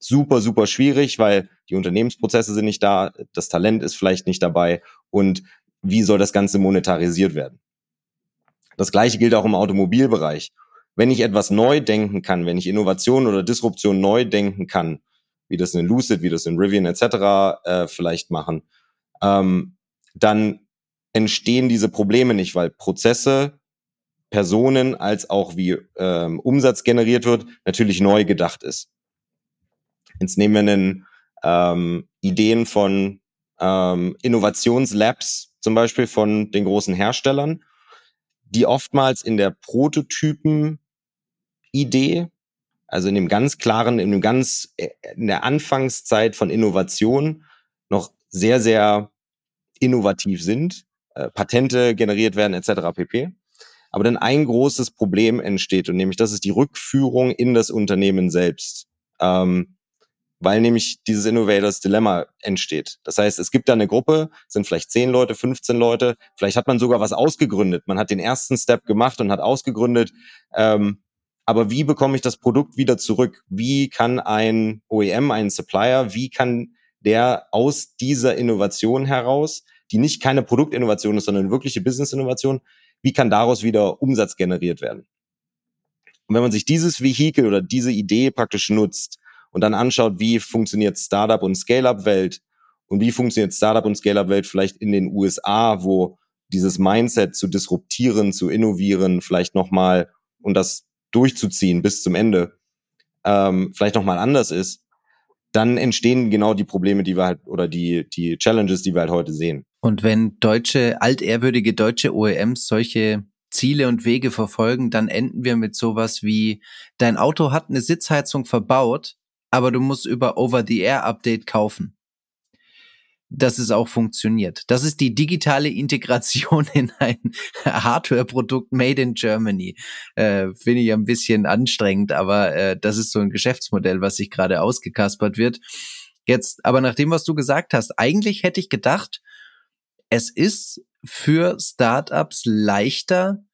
Super, super schwierig, weil die Unternehmensprozesse sind nicht da, das Talent ist vielleicht nicht dabei und wie soll das Ganze monetarisiert werden? Das gleiche gilt auch im Automobilbereich wenn ich etwas neu denken kann, wenn ich Innovation oder Disruption neu denken kann, wie das in Lucid, wie das in Rivian etc. Äh, vielleicht machen, ähm, dann entstehen diese Probleme nicht, weil Prozesse, Personen als auch wie ähm, Umsatz generiert wird, natürlich neu gedacht ist. Jetzt nehmen wir einen ähm, Ideen von ähm, Innovationslabs, zum Beispiel von den großen Herstellern, die oftmals in der Prototypen Idee, also in dem ganz klaren, in dem ganz, äh, in der Anfangszeit von Innovation noch sehr, sehr innovativ sind, äh, Patente generiert werden etc. pp. Aber dann ein großes Problem entsteht und nämlich das ist die Rückführung in das Unternehmen selbst. Ähm, weil nämlich dieses Innovators Dilemma entsteht. Das heißt, es gibt da eine Gruppe, sind vielleicht 10 Leute, 15 Leute, vielleicht hat man sogar was ausgegründet. Man hat den ersten Step gemacht und hat ausgegründet. Ähm, aber wie bekomme ich das Produkt wieder zurück? Wie kann ein OEM, ein Supplier, wie kann der aus dieser Innovation heraus, die nicht keine Produktinnovation ist, sondern wirkliche Business-Innovation, wie kann daraus wieder Umsatz generiert werden? Und wenn man sich dieses Vehikel oder diese Idee praktisch nutzt und dann anschaut, wie funktioniert Startup und Scale-up-Welt und wie funktioniert Startup und Scale-up-Welt vielleicht in den USA, wo dieses Mindset zu disruptieren, zu innovieren, vielleicht nochmal und das durchzuziehen bis zum Ende, ähm, vielleicht nochmal anders ist, dann entstehen genau die Probleme, die wir halt oder die, die Challenges, die wir halt heute sehen. Und wenn deutsche, altehrwürdige deutsche OEMs solche Ziele und Wege verfolgen, dann enden wir mit sowas wie, dein Auto hat eine Sitzheizung verbaut, aber du musst über Over-the-Air-Update kaufen dass es auch funktioniert. Das ist die digitale Integration in ein Hardware-Produkt made in Germany. Äh, Finde ich ein bisschen anstrengend, aber äh, das ist so ein Geschäftsmodell, was sich gerade ausgekaspert wird. Jetzt, aber nach dem, was du gesagt hast, eigentlich hätte ich gedacht, es ist für Startups leichter,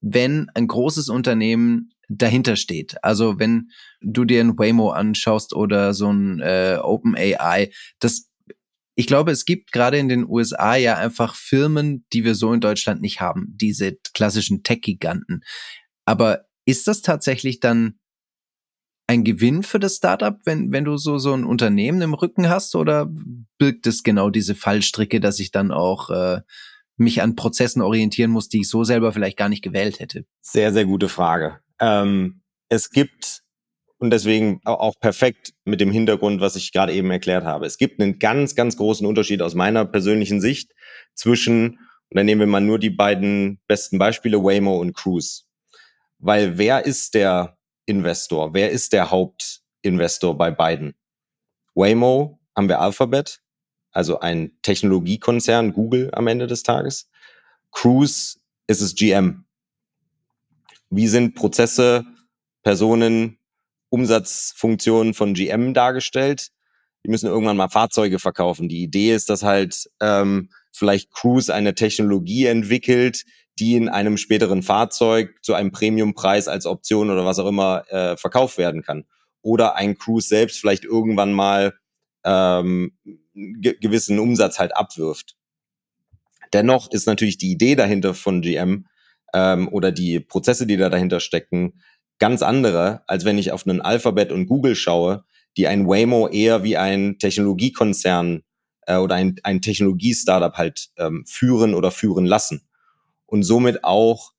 wenn ein großes Unternehmen dahinter steht. Also wenn du dir ein Waymo anschaust oder so ein äh, OpenAI, das ich glaube, es gibt gerade in den USA ja einfach Firmen, die wir so in Deutschland nicht haben, diese klassischen Tech-Giganten. Aber ist das tatsächlich dann ein Gewinn für das Startup, wenn, wenn du so, so ein Unternehmen im Rücken hast, oder birgt es genau diese Fallstricke, dass ich dann auch äh, mich an Prozessen orientieren muss, die ich so selber vielleicht gar nicht gewählt hätte? Sehr, sehr gute Frage. Ähm, es gibt und deswegen auch perfekt mit dem Hintergrund, was ich gerade eben erklärt habe. Es gibt einen ganz, ganz großen Unterschied aus meiner persönlichen Sicht zwischen, und dann nehmen wir mal nur die beiden besten Beispiele, Waymo und Cruise. Weil wer ist der Investor? Wer ist der Hauptinvestor bei beiden? Waymo haben wir Alphabet, also ein Technologiekonzern, Google am Ende des Tages. Cruise ist es GM. Wie sind Prozesse, Personen, Umsatzfunktionen von GM dargestellt. Die müssen irgendwann mal Fahrzeuge verkaufen. Die Idee ist, dass halt ähm, vielleicht Cruise eine Technologie entwickelt, die in einem späteren Fahrzeug zu einem Premiumpreis als Option oder was auch immer äh, verkauft werden kann. Oder ein Cruise selbst vielleicht irgendwann mal ähm, ge gewissen Umsatz halt abwirft. Dennoch ist natürlich die Idee dahinter von GM ähm, oder die Prozesse, die da dahinter stecken, ganz andere, als wenn ich auf einen Alphabet und Google schaue, die ein Waymo eher wie ein Technologiekonzern äh, oder ein, ein Technologie-Startup halt ähm, führen oder führen lassen. Und somit auch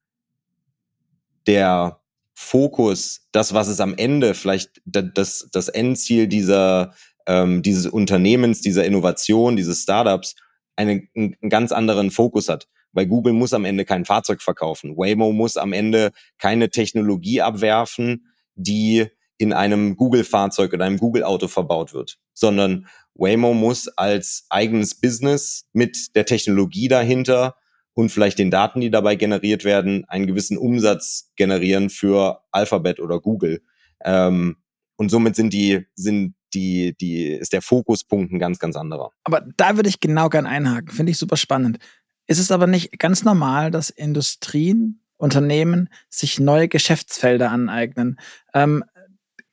der Fokus, das, was es am Ende vielleicht das, das Endziel dieser, ähm, dieses Unternehmens, dieser Innovation, dieses Startups, einen, einen ganz anderen Fokus hat weil Google muss am Ende kein Fahrzeug verkaufen. Waymo muss am Ende keine Technologie abwerfen, die in einem Google-Fahrzeug oder einem Google-Auto verbaut wird, sondern Waymo muss als eigenes Business mit der Technologie dahinter und vielleicht den Daten, die dabei generiert werden, einen gewissen Umsatz generieren für Alphabet oder Google. Ähm, und somit sind die, sind die, die, ist der Fokuspunkt ein ganz, ganz anderer. Aber da würde ich genau gern einhaken. Finde ich super spannend. Ist es aber nicht ganz normal, dass Industrien, Unternehmen sich neue Geschäftsfelder aneignen? Ähm,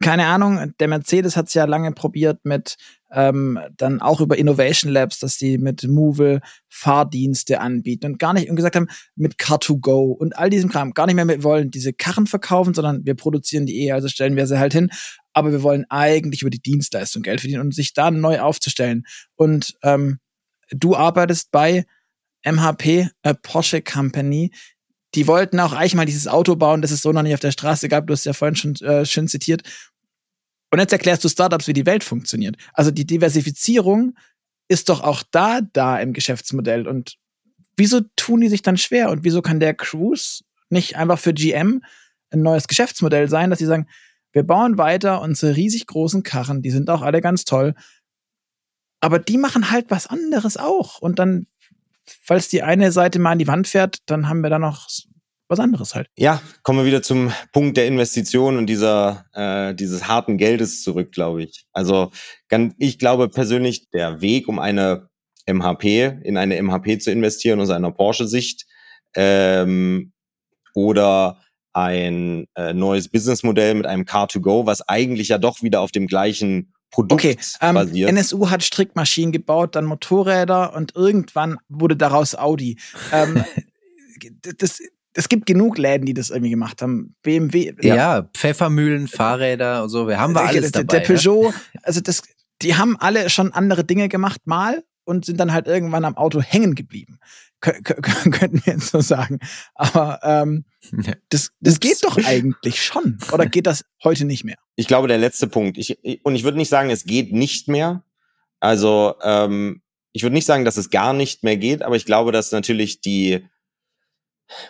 keine Ahnung, der Mercedes hat es ja lange probiert mit ähm, dann auch über Innovation Labs, dass die mit Movil Fahrdienste anbieten und gar nicht und gesagt haben, mit Car2Go und all diesem Kram, gar nicht mehr mit wollen diese Karren verkaufen, sondern wir produzieren die eh, also stellen wir sie halt hin. Aber wir wollen eigentlich über die Dienstleistung Geld verdienen und sich da neu aufzustellen. Und ähm, du arbeitest bei MHP, äh, Porsche Company, die wollten auch eigentlich mal dieses Auto bauen, das es so noch nicht auf der Straße gab. Du hast ja vorhin schon äh, schön zitiert. Und jetzt erklärst du Startups, wie die Welt funktioniert. Also die Diversifizierung ist doch auch da da im Geschäftsmodell. Und wieso tun die sich dann schwer? Und wieso kann der Cruise nicht einfach für GM ein neues Geschäftsmodell sein, dass sie sagen, wir bauen weiter unsere riesig großen Karren, die sind auch alle ganz toll. Aber die machen halt was anderes auch. Und dann falls die eine Seite mal an die Wand fährt, dann haben wir da noch was anderes halt. Ja, kommen wir wieder zum Punkt der Investition und dieser äh, dieses harten Geldes zurück, glaube ich. Also ich glaube persönlich, der Weg, um eine MHP in eine MHP zu investieren aus einer Porsche-Sicht ähm, oder ein äh, neues Businessmodell mit einem Car-to-Go, was eigentlich ja doch wieder auf dem gleichen Produkt okay, ähm. NSU hat Strickmaschinen gebaut, dann Motorräder und irgendwann wurde daraus Audi. Ähm, das, es gibt genug Läden, die das irgendwie gemacht haben. BMW. Ja, ja Pfeffermühlen, Fahrräder und so. Wir haben wir alles der, dabei. Der Peugeot, ja? also das, die haben alle schon andere Dinge gemacht mal und sind dann halt irgendwann am Auto hängen geblieben. könnten wir jetzt so sagen. Aber ähm, das, das geht doch eigentlich schon. Oder geht das heute nicht mehr? ich glaube, der letzte Punkt. Ich, und ich würde nicht sagen, es geht nicht mehr. Also ähm, ich würde nicht sagen, dass es gar nicht mehr geht, aber ich glaube, dass natürlich die,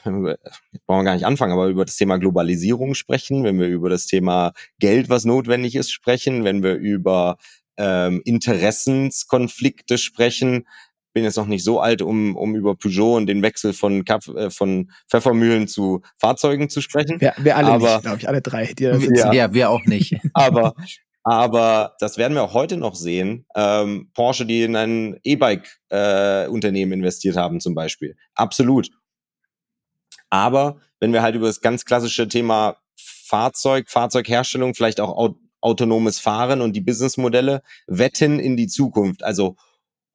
wenn wir, jetzt brauchen wir gar nicht anfangen, aber über das Thema Globalisierung sprechen, wenn wir über das Thema Geld, was notwendig ist, sprechen, wenn wir über ähm, Interessenskonflikte sprechen, bin jetzt noch nicht so alt, um, um über Peugeot und den Wechsel von, Kaff, äh, von Pfeffermühlen zu Fahrzeugen zu sprechen. Wir, wir alle aber, nicht, glaube ich, alle drei. Die ja, ja, wir auch nicht. aber, aber das werden wir auch heute noch sehen. Ähm, Porsche, die in ein E-Bike-Unternehmen äh, investiert haben zum Beispiel. Absolut. Aber wenn wir halt über das ganz klassische Thema Fahrzeug, Fahrzeugherstellung, vielleicht auch autonomes Fahren und die Businessmodelle wetten in die Zukunft, also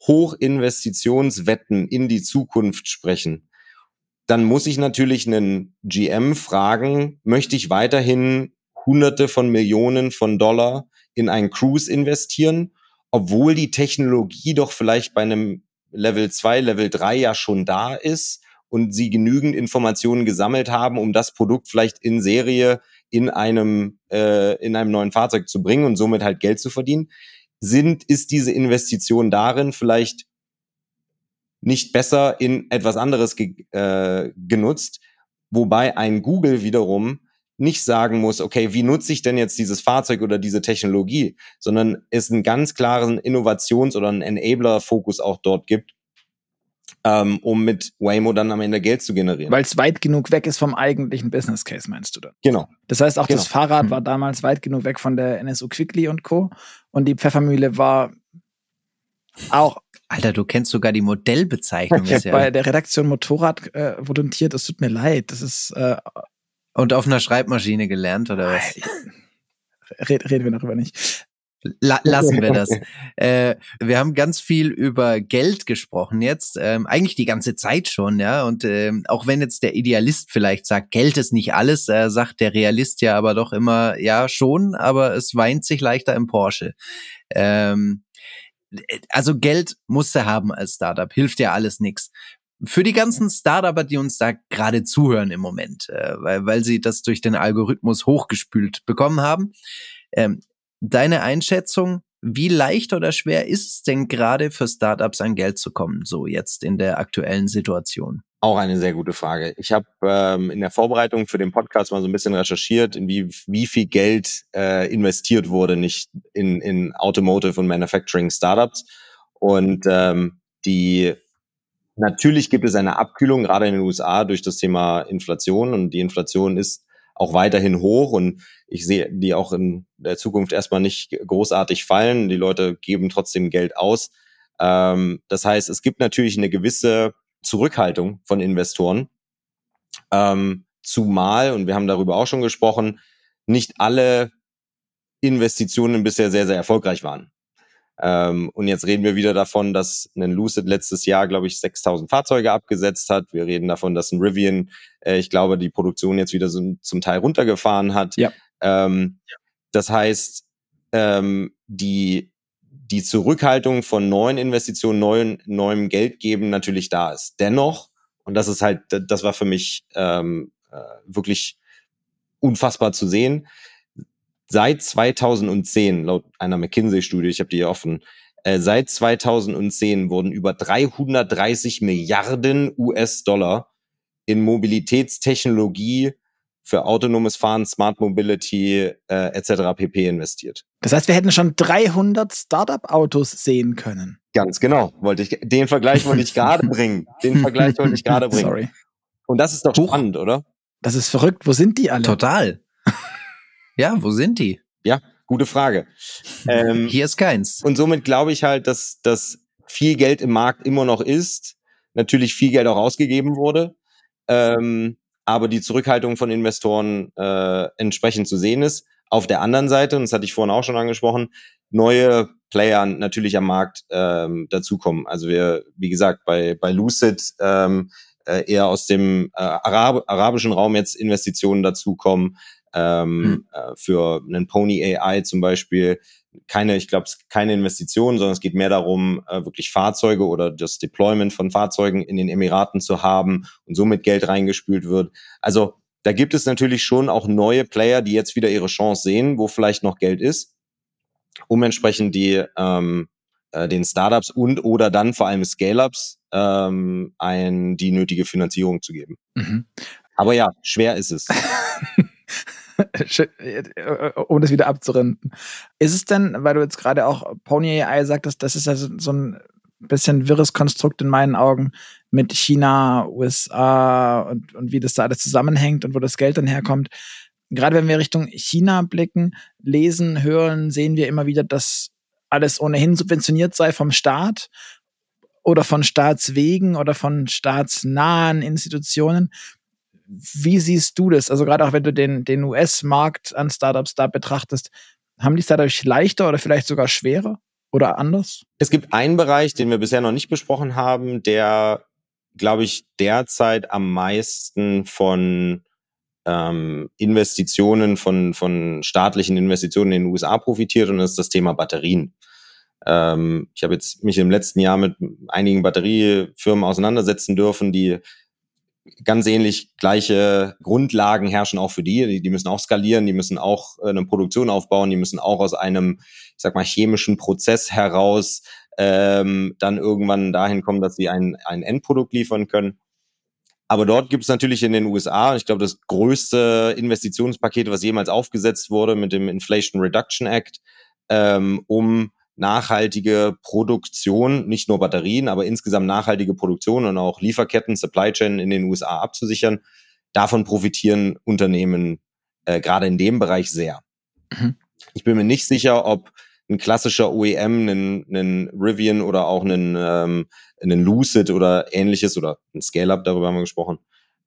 Hochinvestitionswetten in die Zukunft sprechen, dann muss ich natürlich einen GM fragen, möchte ich weiterhin Hunderte von Millionen von Dollar in ein Cruise investieren, obwohl die Technologie doch vielleicht bei einem Level 2, Level 3 ja schon da ist und sie genügend Informationen gesammelt haben, um das Produkt vielleicht in Serie in einem äh, in einem neuen Fahrzeug zu bringen und somit halt Geld zu verdienen sind, ist diese Investition darin vielleicht nicht besser in etwas anderes ge äh, genutzt, wobei ein Google wiederum nicht sagen muss, okay, wie nutze ich denn jetzt dieses Fahrzeug oder diese Technologie, sondern es einen ganz klaren Innovations- oder einen Enabler-Fokus auch dort gibt, ähm, um mit Waymo dann am Ende Geld zu generieren. Weil es weit genug weg ist vom eigentlichen Business Case, meinst du dann? Genau. Das heißt, auch genau. das Fahrrad hm. war damals weit genug weg von der NSU Quickly und Co. Und die Pfeffermühle war auch. Alter, du kennst sogar die Modellbezeichnung. Ich habe ja. bei der Redaktion Motorrad äh, volontiert. Es tut mir leid. Das ist. Äh, und auf einer Schreibmaschine gelernt oder was? Red, reden wir darüber nicht. La lassen wir das. äh, wir haben ganz viel über Geld gesprochen jetzt, ähm, eigentlich die ganze Zeit schon, ja. Und ähm, auch wenn jetzt der Idealist vielleicht sagt, Geld ist nicht alles, äh, sagt der Realist ja aber doch immer, ja schon, aber es weint sich leichter im Porsche. Ähm, also Geld musst du haben als Startup, hilft ja alles nix für die ganzen Startupper, die uns da gerade zuhören im Moment, äh, weil, weil sie das durch den Algorithmus hochgespült bekommen haben. Ähm, deine Einschätzung, wie leicht oder schwer ist es denn gerade für Startups an Geld zu kommen, so jetzt in der aktuellen Situation? Auch eine sehr gute Frage. Ich habe ähm, in der Vorbereitung für den Podcast mal so ein bisschen recherchiert, in wie, wie viel Geld äh, investiert wurde, nicht in, in Automotive und Manufacturing Startups. Und ähm, die natürlich gibt es eine Abkühlung, gerade in den USA, durch das Thema Inflation. Und die Inflation ist auch weiterhin hoch und ich sehe die auch in der Zukunft erstmal nicht großartig fallen. Die Leute geben trotzdem Geld aus. Ähm, das heißt, es gibt natürlich eine gewisse Zurückhaltung von Investoren. Ähm, zumal, und wir haben darüber auch schon gesprochen, nicht alle Investitionen bisher sehr, sehr erfolgreich waren. Ähm, und jetzt reden wir wieder davon, dass ein Lucid letztes Jahr, glaube ich, 6000 Fahrzeuge abgesetzt hat. Wir reden davon, dass ein Rivian, äh, ich glaube, die Produktion jetzt wieder so, zum Teil runtergefahren hat. Ja. Ähm. Das heißt, ähm, die, die Zurückhaltung von neuen Investitionen, neuen, neuem Geld geben natürlich da ist. Dennoch, und das ist halt, das war für mich ähm, äh, wirklich unfassbar zu sehen, seit 2010, laut einer McKinsey-Studie, ich habe die hier offen, äh, seit 2010 wurden über 330 Milliarden US-Dollar in Mobilitätstechnologie für autonomes Fahren, Smart Mobility äh, etc. pp. investiert. Das heißt, wir hätten schon 300 Startup-Autos sehen können. Ganz genau. Wollte ich, den Vergleich wollte ich gerade bringen. Den Vergleich wollte ich gerade bringen. Sorry. Und das ist doch Huch. spannend, oder? Das ist verrückt. Wo sind die alle? Total. Ja, wo sind die? Ja, gute Frage. Ähm, Hier ist keins. Und somit glaube ich halt, dass, dass viel Geld im Markt immer noch ist. Natürlich viel Geld auch ausgegeben wurde. Ähm, aber die Zurückhaltung von Investoren äh, entsprechend zu sehen ist. Auf der anderen Seite, und das hatte ich vorhin auch schon angesprochen, neue Player natürlich am Markt ähm, dazukommen. Also wir, wie gesagt, bei, bei Lucid ähm, äh, eher aus dem äh, Arab arabischen Raum jetzt Investitionen dazukommen ähm, hm. äh, für einen Pony AI zum Beispiel keine, ich glaube, keine Investition, sondern es geht mehr darum, äh, wirklich Fahrzeuge oder das Deployment von Fahrzeugen in den Emiraten zu haben und somit Geld reingespült wird. Also da gibt es natürlich schon auch neue Player, die jetzt wieder ihre Chance sehen, wo vielleicht noch Geld ist, um entsprechend die ähm, äh, den Startups und oder dann vor allem Scale-ups ähm, ein die nötige Finanzierung zu geben. Mhm. Aber ja, schwer ist es. um das wieder abzurinden. Ist es denn, weil du jetzt gerade auch Pony AI sagtest, das ist ja so ein bisschen wirres Konstrukt in meinen Augen mit China, USA und, und wie das da alles zusammenhängt und wo das Geld dann herkommt. Gerade wenn wir Richtung China blicken, lesen, hören, sehen wir immer wieder, dass alles ohnehin subventioniert sei vom Staat oder von Staatswegen oder von staatsnahen Institutionen. Wie siehst du das? Also gerade auch wenn du den, den US-Markt an Startups da betrachtest, haben die es dadurch leichter oder vielleicht sogar schwerer oder anders? Es gibt einen Bereich, den wir bisher noch nicht besprochen haben, der, glaube ich, derzeit am meisten von ähm, Investitionen, von, von staatlichen Investitionen in den USA profitiert und das ist das Thema Batterien. Ähm, ich habe jetzt mich im letzten Jahr mit einigen Batteriefirmen auseinandersetzen dürfen, die ganz ähnlich gleiche Grundlagen herrschen auch für die. die. Die müssen auch skalieren, die müssen auch äh, eine Produktion aufbauen, die müssen auch aus einem, ich sag mal, chemischen Prozess heraus ähm, dann irgendwann dahin kommen, dass sie ein, ein Endprodukt liefern können. Aber dort gibt es natürlich in den USA, ich glaube, das größte Investitionspaket, was jemals aufgesetzt wurde mit dem Inflation Reduction Act, ähm, um nachhaltige Produktion, nicht nur Batterien, aber insgesamt nachhaltige Produktion und auch Lieferketten, Supply Chain in den USA abzusichern. Davon profitieren Unternehmen äh, gerade in dem Bereich sehr. Mhm. Ich bin mir nicht sicher, ob ein klassischer OEM, einen, einen Rivian oder auch einen, ähm, einen Lucid oder ähnliches oder ein Scale-Up, darüber haben wir gesprochen,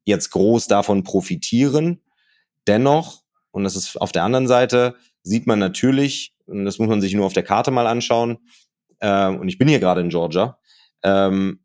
jetzt groß davon profitieren. Dennoch, und das ist auf der anderen Seite, sieht man natürlich, das muss man sich nur auf der Karte mal anschauen, äh, und ich bin hier gerade in Georgia, ähm,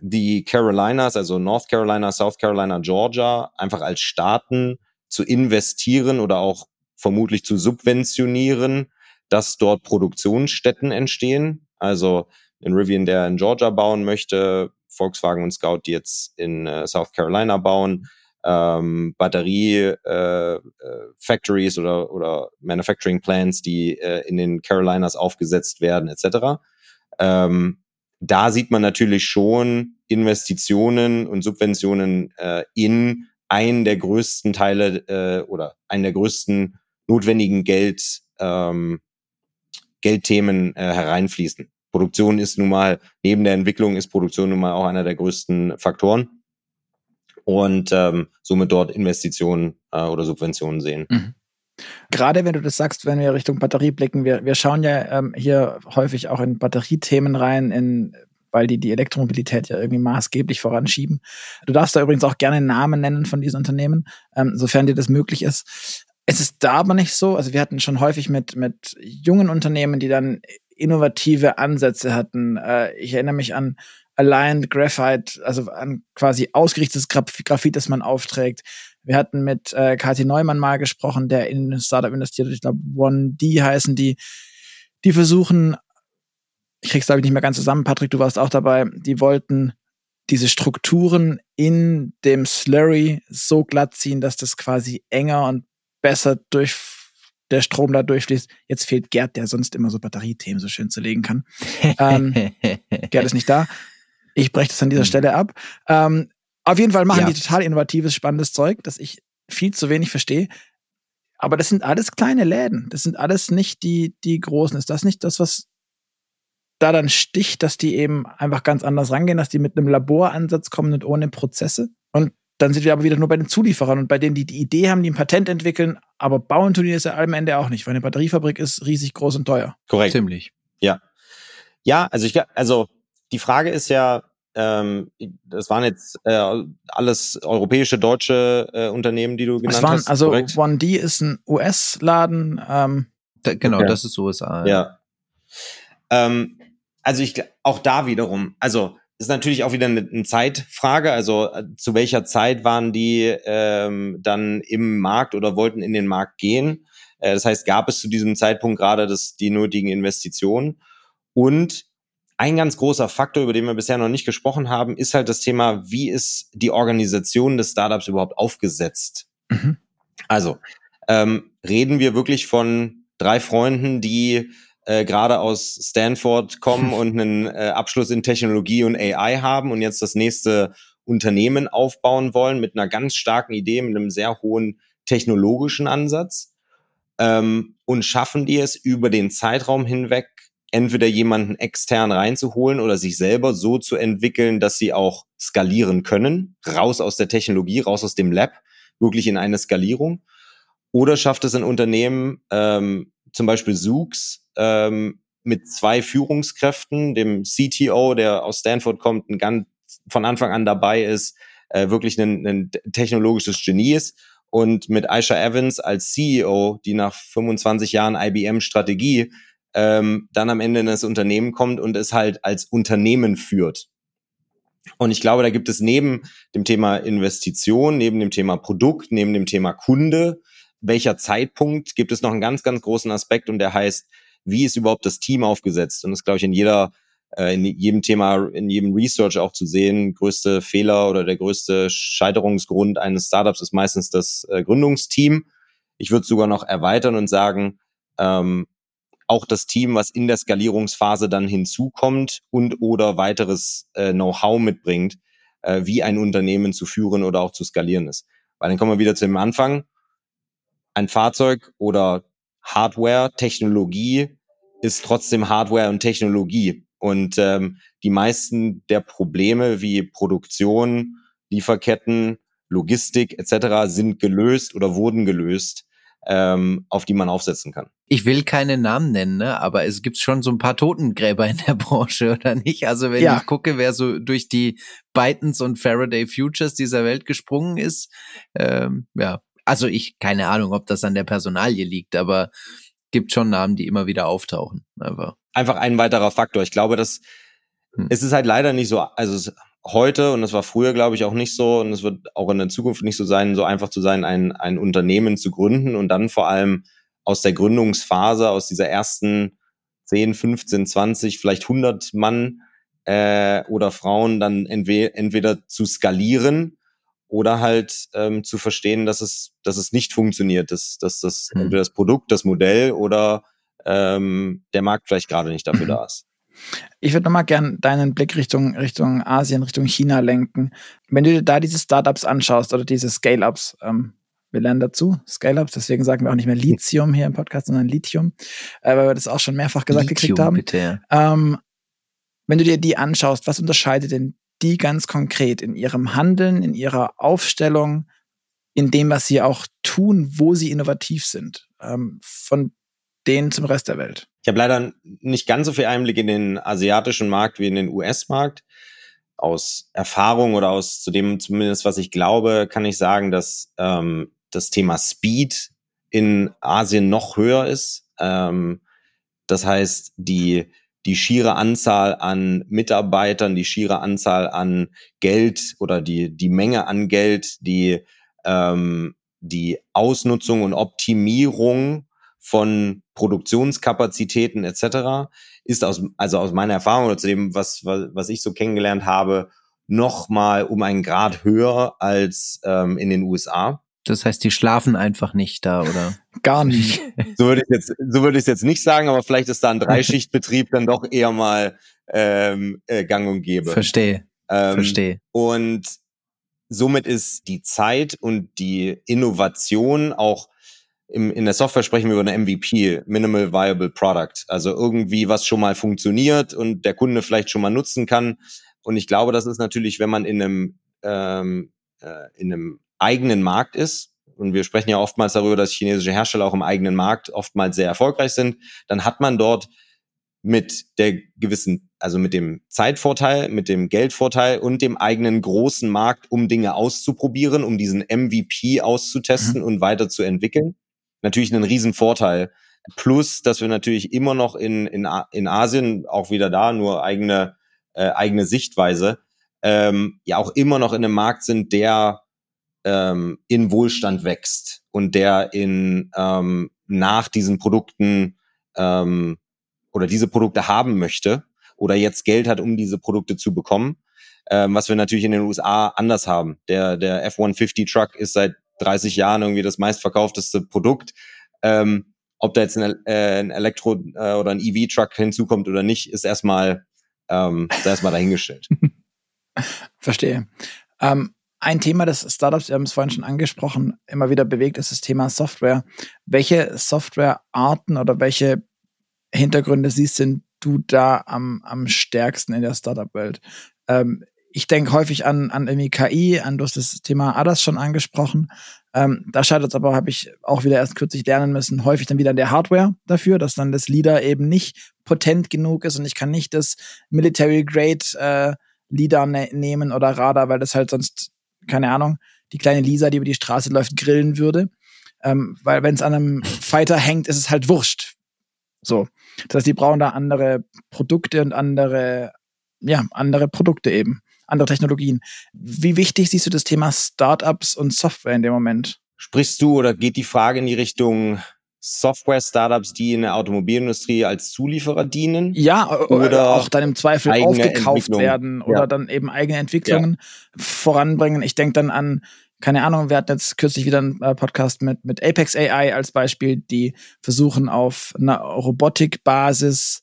die Carolinas, also North Carolina, South Carolina, Georgia, einfach als Staaten zu investieren oder auch vermutlich zu subventionieren, dass dort Produktionsstätten entstehen. Also in Rivian, der in Georgia bauen möchte, Volkswagen und Scout, die jetzt in äh, South Carolina bauen, ähm, Batterie-Factories äh, äh, oder, oder Manufacturing Plants, die äh, in den Carolinas aufgesetzt werden, etc. Ähm, da sieht man natürlich schon Investitionen und Subventionen äh, in einen der größten Teile äh, oder einen der größten notwendigen Geld, ähm, Geldthemen äh, hereinfließen. Produktion ist nun mal, neben der Entwicklung ist Produktion nun mal auch einer der größten Faktoren und ähm, somit dort Investitionen äh, oder Subventionen sehen. Mhm. Gerade wenn du das sagst, wenn wir Richtung Batterie blicken, wir, wir schauen ja ähm, hier häufig auch in Batteriethemen rein, in, weil die die Elektromobilität ja irgendwie maßgeblich voranschieben. Du darfst da übrigens auch gerne Namen nennen von diesen Unternehmen, ähm, sofern dir das möglich ist. Es ist da aber nicht so. Also wir hatten schon häufig mit, mit jungen Unternehmen, die dann innovative Ansätze hatten. Äh, ich erinnere mich an Aligned Graphite, also an quasi ausgerichtetes Graphit, das man aufträgt. Wir hatten mit äh, Kathi Neumann mal gesprochen, der in ein Startup investiert. Ich glaube, 1D heißen die. Die versuchen, ich krieg's glaube ich nicht mehr ganz zusammen, Patrick, du warst auch dabei, die wollten diese Strukturen in dem Slurry so glatt ziehen, dass das quasi enger und besser durch der Strom da durchfließt. Jetzt fehlt Gerd, der sonst immer so Batteriethemen so schön zerlegen kann. ähm, Gerd ist nicht da. Ich breche das an dieser mhm. Stelle ab. Ähm, auf jeden Fall machen ja. die total innovatives, spannendes Zeug, das ich viel zu wenig verstehe. Aber das sind alles kleine Läden. Das sind alles nicht die, die großen. Ist das nicht das, was da dann sticht, dass die eben einfach ganz anders rangehen, dass die mit einem Laboransatz kommen und ohne Prozesse? Und dann sind wir aber wieder nur bei den Zulieferern und bei denen, die die Idee haben, die ein Patent entwickeln, aber bauen tun die das ja am Ende auch nicht, weil eine Batteriefabrik ist riesig groß und teuer. Korrekt. Ziemlich. Ja. Ja, also ich, also die Frage ist ja, ähm, das waren jetzt äh, alles europäische, deutsche äh, Unternehmen, die du genannt waren, hast. Also korrekt? 1D ist ein US-Laden. Ähm. Da, genau, okay. das ist USA. Ja. ja. Ähm, also ich auch da wiederum, also ist natürlich auch wieder eine, eine Zeitfrage. Also äh, zu welcher Zeit waren die ähm, dann im Markt oder wollten in den Markt gehen? Äh, das heißt, gab es zu diesem Zeitpunkt gerade das, die nötigen Investitionen? Und ein ganz großer Faktor, über den wir bisher noch nicht gesprochen haben, ist halt das Thema, wie ist die Organisation des Startups überhaupt aufgesetzt? Mhm. Also, ähm, reden wir wirklich von drei Freunden, die äh, gerade aus Stanford kommen und einen äh, Abschluss in Technologie und AI haben und jetzt das nächste Unternehmen aufbauen wollen mit einer ganz starken Idee, mit einem sehr hohen technologischen Ansatz ähm, und schaffen die es über den Zeitraum hinweg entweder jemanden extern reinzuholen oder sich selber so zu entwickeln, dass sie auch skalieren können, raus aus der Technologie, raus aus dem Lab, wirklich in eine Skalierung. Oder schafft es ein Unternehmen, ähm, zum Beispiel Zoox, ähm, mit zwei Führungskräften, dem CTO, der aus Stanford kommt, ein ganz von Anfang an dabei ist, äh, wirklich ein, ein technologisches Genie ist und mit Aisha Evans als CEO, die nach 25 Jahren IBM-Strategie ähm, dann am Ende in das Unternehmen kommt und es halt als Unternehmen führt. Und ich glaube, da gibt es neben dem Thema Investition, neben dem Thema Produkt, neben dem Thema Kunde, welcher Zeitpunkt gibt es noch einen ganz, ganz großen Aspekt und der heißt, wie ist überhaupt das Team aufgesetzt? Und das glaube ich in jeder, äh, in jedem Thema, in jedem Research auch zu sehen. Größte Fehler oder der größte Scheiterungsgrund eines Startups ist meistens das äh, Gründungsteam. Ich würde sogar noch erweitern und sagen, ähm, auch das Team, was in der Skalierungsphase dann hinzukommt und oder weiteres äh, Know-how mitbringt, äh, wie ein Unternehmen zu führen oder auch zu skalieren ist. Weil dann kommen wir wieder zu dem Anfang. Ein Fahrzeug oder Hardware, Technologie ist trotzdem Hardware und Technologie. Und ähm, die meisten der Probleme wie Produktion, Lieferketten, Logistik etc. sind gelöst oder wurden gelöst ähm, auf die man aufsetzen kann. Ich will keine Namen nennen, ne? aber es gibt schon so ein paar Totengräber in der Branche, oder nicht? Also wenn ja. ich gucke, wer so durch die Bytons und Faraday Futures dieser Welt gesprungen ist, ähm, ja, also ich, keine Ahnung, ob das an der Personalie liegt, aber gibt schon Namen, die immer wieder auftauchen. Einfach, einfach ein weiterer Faktor. Ich glaube, dass hm. es ist halt leider nicht so, also heute, und das war früher, glaube ich, auch nicht so, und es wird auch in der Zukunft nicht so sein, so einfach zu sein, ein, ein Unternehmen zu gründen und dann vor allem aus der Gründungsphase, aus dieser ersten 10, 15, 20, vielleicht 100 Mann äh, oder Frauen dann entweder, entweder zu skalieren oder halt ähm, zu verstehen, dass es, dass es nicht funktioniert, dass, dass das hm. entweder das Produkt, das Modell oder ähm, der Markt vielleicht gerade nicht dafür da ist. Ich würde nochmal gern deinen Blick Richtung, Richtung Asien, Richtung China lenken. Wenn du dir da diese Startups anschaust oder diese Scale-Ups, ähm, wir lernen dazu, Scale-Ups, deswegen sagen wir auch nicht mehr Lithium hier im Podcast, sondern Lithium, äh, weil wir das auch schon mehrfach gesagt Lithium, gekriegt haben. Bitte. Ähm, wenn du dir die anschaust, was unterscheidet denn die ganz konkret in ihrem Handeln, in ihrer Aufstellung, in dem, was sie auch tun, wo sie innovativ sind, ähm, von denen zum Rest der Welt? Ich habe leider nicht ganz so viel Einblick in den asiatischen Markt wie in den US-Markt. Aus Erfahrung oder aus zu dem zumindest, was ich glaube, kann ich sagen, dass ähm, das Thema Speed in Asien noch höher ist. Ähm, das heißt, die, die schiere Anzahl an Mitarbeitern, die schiere Anzahl an Geld oder die, die Menge an Geld, die, ähm, die Ausnutzung und Optimierung von Produktionskapazitäten etc. ist aus, also aus meiner Erfahrung oder zu dem, was, was, was ich so kennengelernt habe, noch mal um einen Grad höher als ähm, in den USA. Das heißt, die schlafen einfach nicht da, oder? Gar nicht. so würde ich jetzt, so würde ich jetzt nicht sagen, aber vielleicht ist da ein Dreischichtbetrieb dann doch eher mal ähm, äh, Gang und Gäbe. Verstehe. Ähm, Verstehe. Und somit ist die Zeit und die Innovation auch im, in der Software sprechen wir über eine MVP, Minimal Viable Product. Also irgendwie, was schon mal funktioniert und der Kunde vielleicht schon mal nutzen kann. Und ich glaube, das ist natürlich, wenn man in einem, ähm, äh, in einem eigenen Markt ist, und wir sprechen ja oftmals darüber, dass chinesische Hersteller auch im eigenen Markt oftmals sehr erfolgreich sind, dann hat man dort mit der gewissen, also mit dem Zeitvorteil, mit dem Geldvorteil und dem eigenen großen Markt, um Dinge auszuprobieren, um diesen MVP auszutesten mhm. und weiterzuentwickeln natürlich einen riesen Vorteil. Plus, dass wir natürlich immer noch in, in, in Asien, auch wieder da, nur eigene, äh, eigene Sichtweise, ähm, ja auch immer noch in einem Markt sind, der ähm, in Wohlstand wächst und der in ähm, nach diesen Produkten ähm, oder diese Produkte haben möchte oder jetzt Geld hat, um diese Produkte zu bekommen. Ähm, was wir natürlich in den USA anders haben. Der, der F-150 Truck ist seit 30 Jahren irgendwie das meistverkaufteste Produkt. Ähm, ob da jetzt ein, äh, ein Elektro- äh, oder ein EV-Truck hinzukommt oder nicht, ist erstmal, ähm, ist dahingestellt. Verstehe. Ähm, ein Thema des Startups, wir haben es vorhin schon angesprochen, immer wieder bewegt, ist das Thema Software. Welche Softwarearten oder welche Hintergründe siehst denn du da am, am stärksten in der Startup-Welt? Ähm, ich denke häufig an, an irgendwie KI, an du hast das Thema ADAS schon angesprochen. Ähm, da scheitert es aber, habe ich auch wieder erst kürzlich lernen müssen, häufig dann wieder an der Hardware dafür, dass dann das LIDAR eben nicht potent genug ist und ich kann nicht das Military Grade äh, LIDAR ne nehmen oder Radar, weil das halt sonst, keine Ahnung, die kleine Lisa, die über die Straße läuft, grillen würde. Ähm, weil wenn es an einem Fighter hängt, ist es halt wurscht. So. Das heißt, die brauchen da andere Produkte und andere, ja, andere Produkte eben, andere Technologien. Wie wichtig siehst du das Thema Startups und Software in dem Moment? Sprichst du oder geht die Frage in die Richtung Software-Startups, die in der Automobilindustrie als Zulieferer dienen? Ja, oder auch dann im Zweifel aufgekauft werden oder ja. dann eben eigene Entwicklungen ja. voranbringen. Ich denke dann an keine Ahnung, wir hatten jetzt kürzlich wieder einen äh, Podcast mit, mit Apex AI als Beispiel, die versuchen auf einer Robotikbasis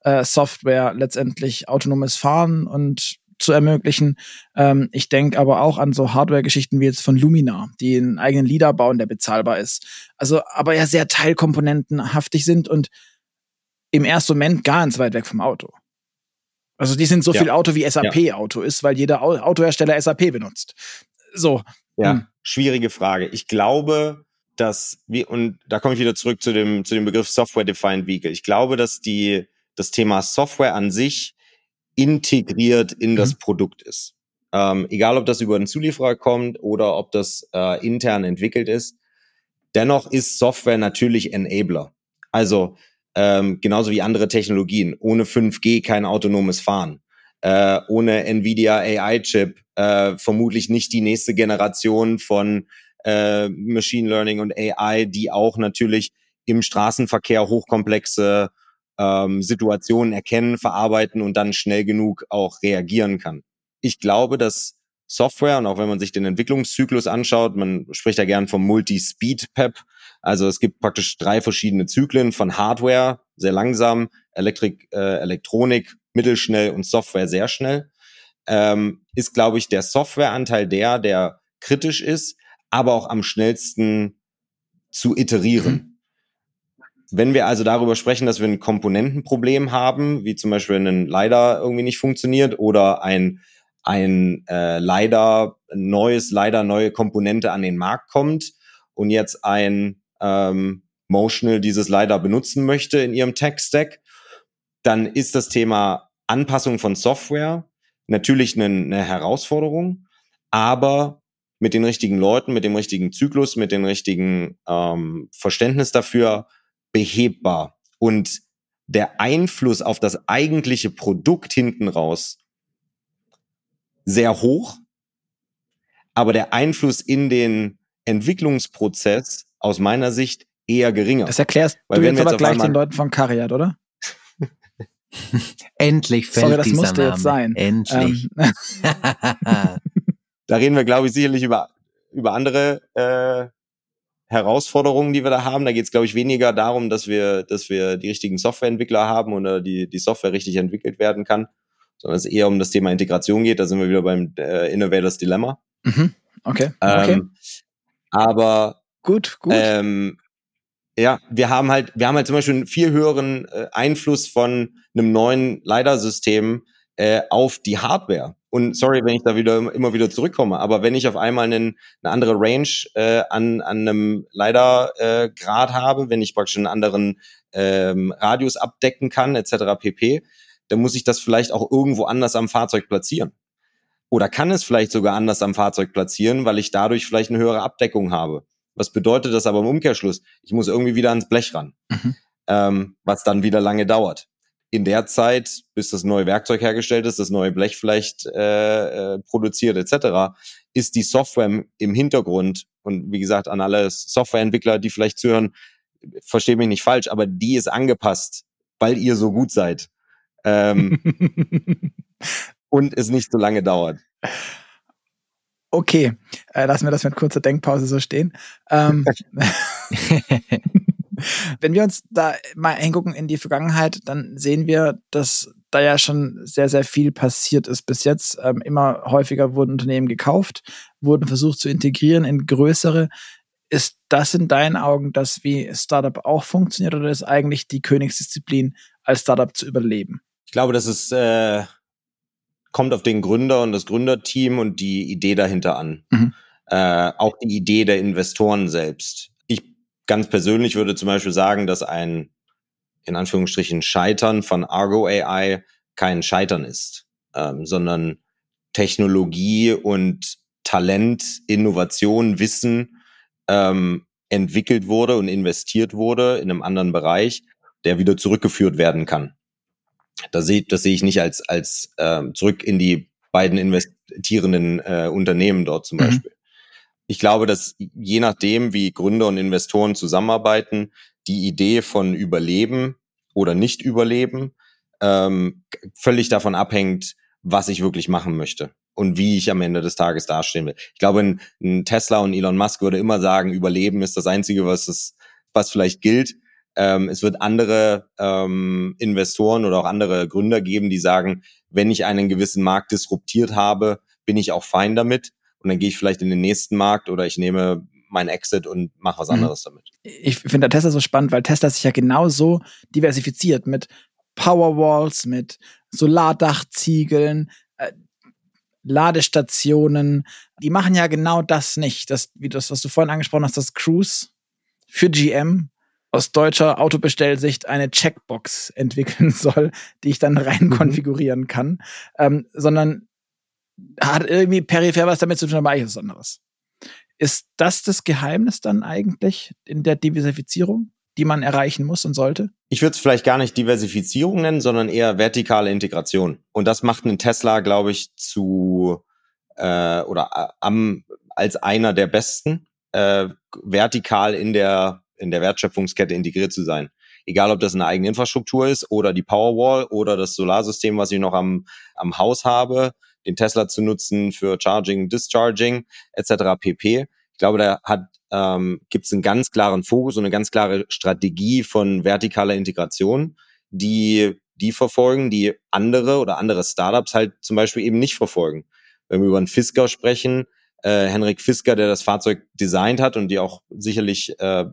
äh, Software letztendlich autonomes Fahren und zu ermöglichen. Ähm, ich denke aber auch an so Hardware-Geschichten wie jetzt von Lumina, die einen eigenen LIDAR bauen, der bezahlbar ist. Also aber ja sehr teilkomponentenhaftig sind und im ersten Moment ganz weit weg vom Auto. Also die sind so ja. viel Auto wie SAP-Auto ja. ist, weil jeder Autohersteller SAP benutzt. So, ja, hm. schwierige Frage. Ich glaube, dass wir, und da komme ich wieder zurück zu dem, zu dem Begriff Software-Defined Vehicle. Ich glaube, dass die, das Thema Software an sich integriert in mhm. das Produkt ist. Ähm, egal, ob das über einen Zulieferer kommt oder ob das äh, intern entwickelt ist. Dennoch ist Software natürlich Enabler. Also ähm, genauso wie andere Technologien. Ohne 5G kein autonomes Fahren äh, ohne Nvidia AI-Chip äh, vermutlich nicht die nächste Generation von äh, Machine Learning und AI, die auch natürlich im Straßenverkehr hochkomplexe ähm, Situationen erkennen, verarbeiten und dann schnell genug auch reagieren kann. Ich glaube, dass Software und auch wenn man sich den Entwicklungszyklus anschaut, man spricht ja gern vom Multi-Speed-PEP. Also es gibt praktisch drei verschiedene Zyklen von Hardware, sehr langsam, Elektrik, äh, Elektronik, mittelschnell und Software sehr schnell, ähm, ist, glaube ich, der Softwareanteil der, der kritisch ist, aber auch am schnellsten zu iterieren. Mhm. Wenn wir also darüber sprechen, dass wir ein Komponentenproblem haben, wie zum Beispiel ein leider irgendwie nicht funktioniert oder ein ein äh, leider neues, leider neue Komponente an den Markt kommt und jetzt ein ähm, Motional dieses leider benutzen möchte in ihrem Tech-Stack, dann ist das Thema Anpassung von Software natürlich eine, eine Herausforderung, aber mit den richtigen Leuten, mit dem richtigen Zyklus, mit dem richtigen ähm, Verständnis dafür behebbar. Und der Einfluss auf das eigentliche Produkt hinten raus sehr hoch, aber der Einfluss in den Entwicklungsprozess aus meiner Sicht eher geringer. Das erklärst Weil du jetzt aber gleich den Leuten von Cariat, oder? Endlich fällt Sorry, das dieser musste Name. jetzt sein. Endlich. Ähm. da reden wir, glaube ich, sicherlich über, über andere äh, Herausforderungen, die wir da haben. Da geht es, glaube ich, weniger darum, dass wir, dass wir die richtigen Softwareentwickler haben oder die, die Software richtig entwickelt werden kann, sondern es eher um das Thema Integration geht. Da sind wir wieder beim äh, Innovators Dilemma. Mhm. Okay. okay. Ähm, aber gut, gut. Ähm, ja, wir haben halt, wir haben halt zum Beispiel einen viel höheren äh, Einfluss von einem neuen LiDAR-System äh, auf die Hardware. Und sorry, wenn ich da wieder immer wieder zurückkomme, aber wenn ich auf einmal einen, eine andere Range äh, an, an einem LiDAR-Grad äh, habe, wenn ich praktisch einen anderen ähm, Radius abdecken kann, etc. pp., dann muss ich das vielleicht auch irgendwo anders am Fahrzeug platzieren. Oder kann es vielleicht sogar anders am Fahrzeug platzieren, weil ich dadurch vielleicht eine höhere Abdeckung habe. Was bedeutet das aber im Umkehrschluss? Ich muss irgendwie wieder ans Blech ran, mhm. ähm, was dann wieder lange dauert. In der Zeit, bis das neue Werkzeug hergestellt ist, das neue Blech vielleicht äh, äh, produziert etc., ist die Software im, im Hintergrund und wie gesagt an alle Softwareentwickler, die vielleicht zuhören, verstehe mich nicht falsch, aber die ist angepasst, weil ihr so gut seid ähm, und es nicht so lange dauert. Okay, äh, lassen wir das mit kurzer Denkpause so stehen. Ähm, wenn wir uns da mal hingucken in die Vergangenheit, dann sehen wir, dass da ja schon sehr, sehr viel passiert ist bis jetzt. Ähm, immer häufiger wurden Unternehmen gekauft, wurden versucht zu integrieren in größere. Ist das in deinen Augen das, wie Startup auch funktioniert, oder ist eigentlich die Königsdisziplin, als Startup zu überleben? Ich glaube, das ist äh, kommt auf den Gründer und das Gründerteam und die Idee dahinter an. Mhm. Äh, auch die Idee der Investoren selbst. Ganz persönlich würde zum Beispiel sagen, dass ein in Anführungsstrichen Scheitern von Argo AI kein Scheitern ist, ähm, sondern Technologie und Talent, Innovation, Wissen ähm, entwickelt wurde und investiert wurde in einem anderen Bereich, der wieder zurückgeführt werden kann. Das sehe, das sehe ich nicht als, als ähm, zurück in die beiden investierenden äh, Unternehmen dort zum mhm. Beispiel. Ich glaube, dass je nachdem, wie Gründer und Investoren zusammenarbeiten, die Idee von Überleben oder nicht Überleben ähm, völlig davon abhängt, was ich wirklich machen möchte und wie ich am Ende des Tages dastehen will. Ich glaube, ein, ein Tesla und Elon Musk würde immer sagen, Überleben ist das Einzige, was es, was vielleicht gilt. Ähm, es wird andere ähm, Investoren oder auch andere Gründer geben, die sagen, wenn ich einen gewissen Markt disruptiert habe, bin ich auch fein damit. Und dann gehe ich vielleicht in den nächsten Markt oder ich nehme mein Exit und mache was mhm. anderes mhm. damit. Ich finde Tesla so spannend, weil Tesla sich ja genauso diversifiziert mit Powerwalls, mit Solardachziegeln, äh, Ladestationen. Die machen ja genau das nicht. Das, wie das, was du vorhin angesprochen hast, das Cruise für GM aus deutscher Autobestellsicht eine Checkbox entwickeln soll, die ich dann rein mhm. konfigurieren kann, ähm, sondern hat irgendwie peripher was damit zu tun, aber eigentlich was anderes. Ist das das Geheimnis dann eigentlich in der Diversifizierung, die man erreichen muss und sollte? Ich würde es vielleicht gar nicht Diversifizierung nennen, sondern eher vertikale Integration. Und das macht einen Tesla, glaube ich, zu äh, oder äh, am als einer der besten äh, vertikal in der in der Wertschöpfungskette integriert zu sein. Egal, ob das eine eigene Infrastruktur ist oder die Powerwall oder das Solarsystem, was ich noch am, am Haus habe, den Tesla zu nutzen für Charging, Discharging etc. pp. Ich glaube, da hat ähm, gibt es einen ganz klaren Fokus und eine ganz klare Strategie von vertikaler Integration, die die verfolgen, die andere oder andere Startups halt zum Beispiel eben nicht verfolgen. Wenn wir über einen Fisker sprechen, äh, Henrik Fisker, der das Fahrzeug designt hat und die auch sicherlich äh,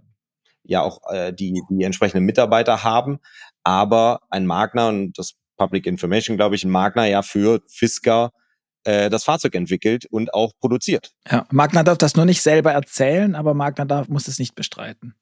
ja auch äh, die, die entsprechenden Mitarbeiter haben. Aber ein Magner und das Public Information, glaube ich, ein Magner ja für Fisker das Fahrzeug entwickelt und auch produziert. Ja, Magner darf das nur nicht selber erzählen, aber Magner darf, muss es nicht bestreiten.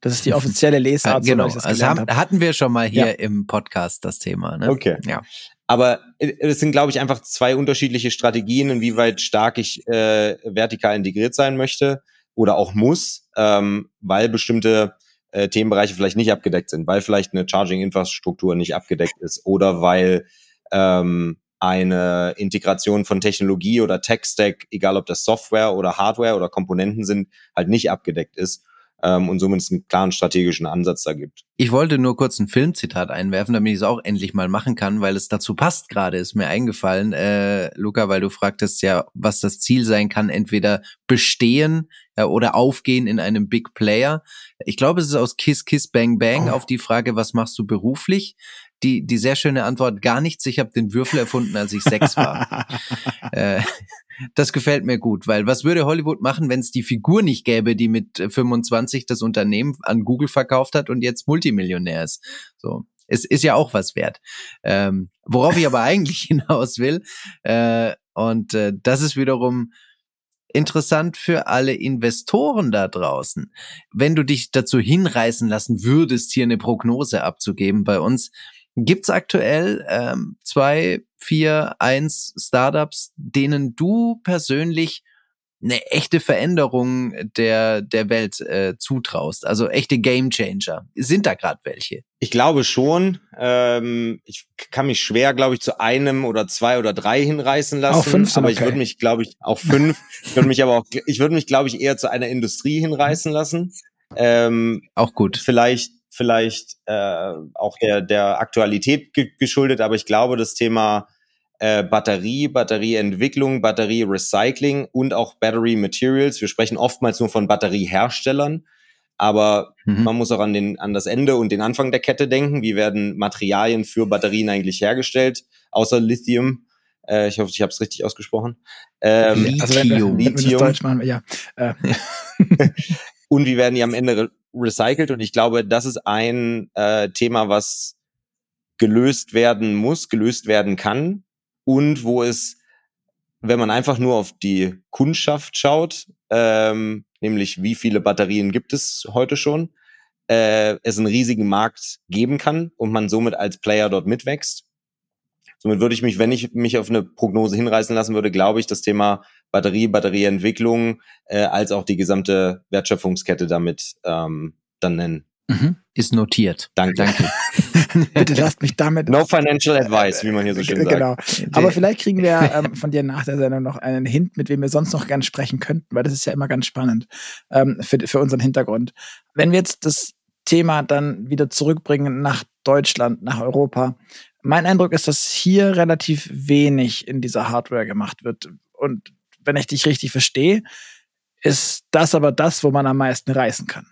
Das ist die offizielle Lesart. genau, so, also haben, hatten wir schon mal hier ja. im Podcast das Thema. Ne? Okay. Ja. Aber äh, es sind, glaube ich, einfach zwei unterschiedliche Strategien, inwieweit stark ich äh, vertikal integriert sein möchte oder auch muss, ähm, weil bestimmte äh, Themenbereiche vielleicht nicht abgedeckt sind, weil vielleicht eine Charging-Infrastruktur nicht abgedeckt ist oder weil ähm, eine Integration von Technologie oder Tech-Stack, egal ob das Software oder Hardware oder Komponenten sind, halt nicht abgedeckt ist ähm, und somit es einen klaren strategischen Ansatz da gibt. Ich wollte nur kurz ein Filmzitat einwerfen, damit ich es auch endlich mal machen kann, weil es dazu passt gerade, ist mir eingefallen, äh, Luca, weil du fragtest ja, was das Ziel sein kann, entweder bestehen äh, oder aufgehen in einem Big Player. Ich glaube, es ist aus Kiss Kiss Bang Bang oh. auf die Frage, was machst du beruflich? Die, die sehr schöne Antwort, gar nichts. Ich habe den Würfel erfunden, als ich sechs war. äh, das gefällt mir gut, weil was würde Hollywood machen, wenn es die Figur nicht gäbe, die mit 25 das Unternehmen an Google verkauft hat und jetzt Multimillionär ist? So. Es ist ja auch was wert. Ähm, worauf ich aber eigentlich hinaus will, äh, und äh, das ist wiederum interessant für alle Investoren da draußen. Wenn du dich dazu hinreißen lassen würdest, hier eine Prognose abzugeben bei uns, Gibt's aktuell ähm, zwei, vier, eins Startups, denen du persönlich eine echte Veränderung der, der Welt äh, zutraust? Also echte Gamechanger. Sind da gerade welche? Ich glaube schon. Ähm, ich kann mich schwer, glaube ich, zu einem oder zwei oder drei hinreißen lassen. Auch fünf aber okay. ich würde mich, glaube ich, auch fünf. ich würde mich aber auch, ich würde mich, glaube ich, eher zu einer Industrie hinreißen lassen. Ähm, auch gut. Vielleicht vielleicht äh, auch der, der Aktualität ge geschuldet, aber ich glaube, das Thema äh, Batterie, Batterieentwicklung, Batterierecycling und auch Battery Materials. Wir sprechen oftmals nur von Batterieherstellern, aber mhm. man muss auch an, den, an das Ende und den Anfang der Kette denken. Wie werden Materialien für Batterien eigentlich hergestellt, außer Lithium? Äh, ich hoffe, ich habe es richtig ausgesprochen. Ähm, Lithium. Also wenn, wenn, Lithium. Deutsch machen, ja. Äh. und wie werden die am Ende recycelt? Und ich glaube, das ist ein äh, Thema, was gelöst werden muss, gelöst werden kann und wo es, wenn man einfach nur auf die Kundschaft schaut, ähm, nämlich wie viele Batterien gibt es heute schon, äh, es einen riesigen Markt geben kann und man somit als Player dort mitwächst. Somit würde ich mich, wenn ich mich auf eine Prognose hinreißen lassen würde, glaube ich, das Thema Batterie, Batterieentwicklung äh, als auch die gesamte Wertschöpfungskette damit ähm, dann nennen. Mhm. Ist notiert. Danke. Danke. Bitte lasst mich damit. No financial advice, wie man hier so schön sagt. Genau. Aber vielleicht kriegen wir ähm, von dir nach der Sendung noch einen Hint, mit wem wir sonst noch gerne sprechen könnten, weil das ist ja immer ganz spannend ähm, für, für unseren Hintergrund. Wenn wir jetzt das Thema dann wieder zurückbringen nach Deutschland, nach Europa. Mein Eindruck ist, dass hier relativ wenig in dieser Hardware gemacht wird. Und wenn ich dich richtig verstehe, ist das aber das, wo man am meisten reißen kann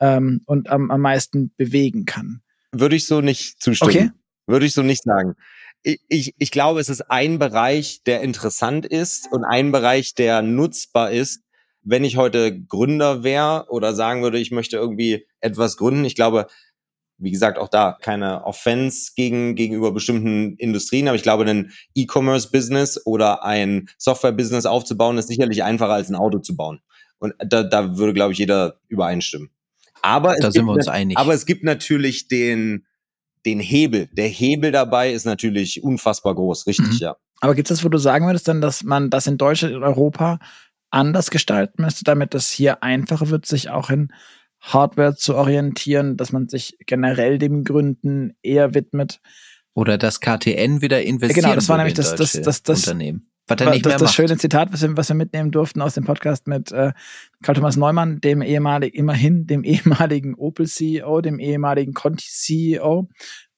ähm, und am, am meisten bewegen kann. Würde ich so nicht zustimmen. Okay. Würde ich so nicht sagen. Ich, ich, ich glaube, es ist ein Bereich, der interessant ist und ein Bereich, der nutzbar ist, wenn ich heute Gründer wäre oder sagen würde, ich möchte irgendwie etwas gründen. Ich glaube, wie gesagt, auch da keine Offense gegen, gegenüber bestimmten Industrien, aber ich glaube, ein E-Commerce-Business oder ein Software-Business aufzubauen, ist sicherlich einfacher als ein Auto zu bauen. Und da, da würde, glaube ich, jeder übereinstimmen. Aber da sind wir uns einig. Aber es gibt natürlich den, den Hebel. Der Hebel dabei ist natürlich unfassbar groß, richtig, mhm. ja. Aber gibt es das, wo du sagen würdest, dann, dass man das in Deutschland, in Europa anders gestalten müsste, damit es hier einfacher wird, sich auch in Hardware zu orientieren, dass man sich generell dem Gründen eher widmet? Oder das KTN wieder investiert. Genau, das war nämlich das, das, das, das, Unternehmen. Was er nicht das, mehr das schöne Zitat, was wir, was wir mitnehmen durften aus dem Podcast mit äh, Karl Thomas Neumann, dem ehemaligen, immerhin dem ehemaligen Opel CEO, dem ehemaligen Conti CEO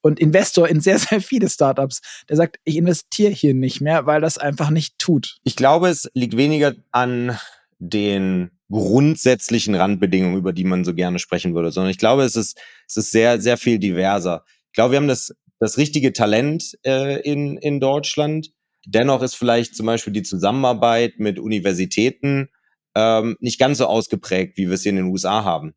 und Investor in sehr, sehr viele Startups. Der sagt, ich investiere hier nicht mehr, weil das einfach nicht tut. Ich glaube, es liegt weniger an den grundsätzlichen Randbedingungen, über die man so gerne sprechen würde, sondern ich glaube, es ist, es ist sehr, sehr viel diverser. Ich glaube, wir haben das, das richtige Talent äh, in, in Deutschland Dennoch ist vielleicht zum Beispiel die Zusammenarbeit mit Universitäten ähm, nicht ganz so ausgeprägt, wie wir es hier in den USA haben.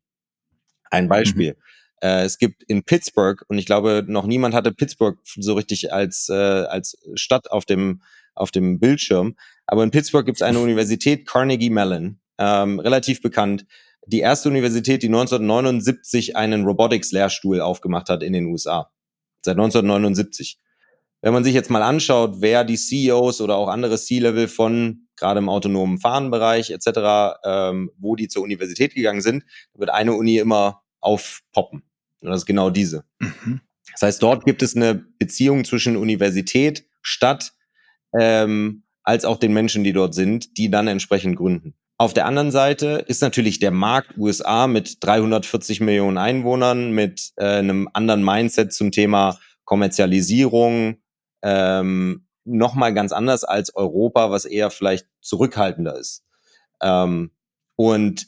Ein Beispiel. Mhm. Äh, es gibt in Pittsburgh, und ich glaube, noch niemand hatte Pittsburgh so richtig als, äh, als Stadt auf dem, auf dem Bildschirm. Aber in Pittsburgh gibt es eine Universität, Carnegie Mellon, ähm, relativ bekannt. Die erste Universität, die 1979 einen Robotics-Lehrstuhl aufgemacht hat in den USA. Seit 1979 wenn man sich jetzt mal anschaut, wer die CEOs oder auch andere C-Level von gerade im autonomen Fahrenbereich etc., ähm, wo die zur Universität gegangen sind, wird eine Uni immer aufpoppen. Und das ist genau diese. Mhm. Das heißt, dort gibt es eine Beziehung zwischen Universität, Stadt, ähm, als auch den Menschen, die dort sind, die dann entsprechend gründen. Auf der anderen Seite ist natürlich der Markt USA mit 340 Millionen Einwohnern, mit äh, einem anderen Mindset zum Thema Kommerzialisierung, ähm, nochmal ganz anders als Europa, was eher vielleicht zurückhaltender ist. Ähm, und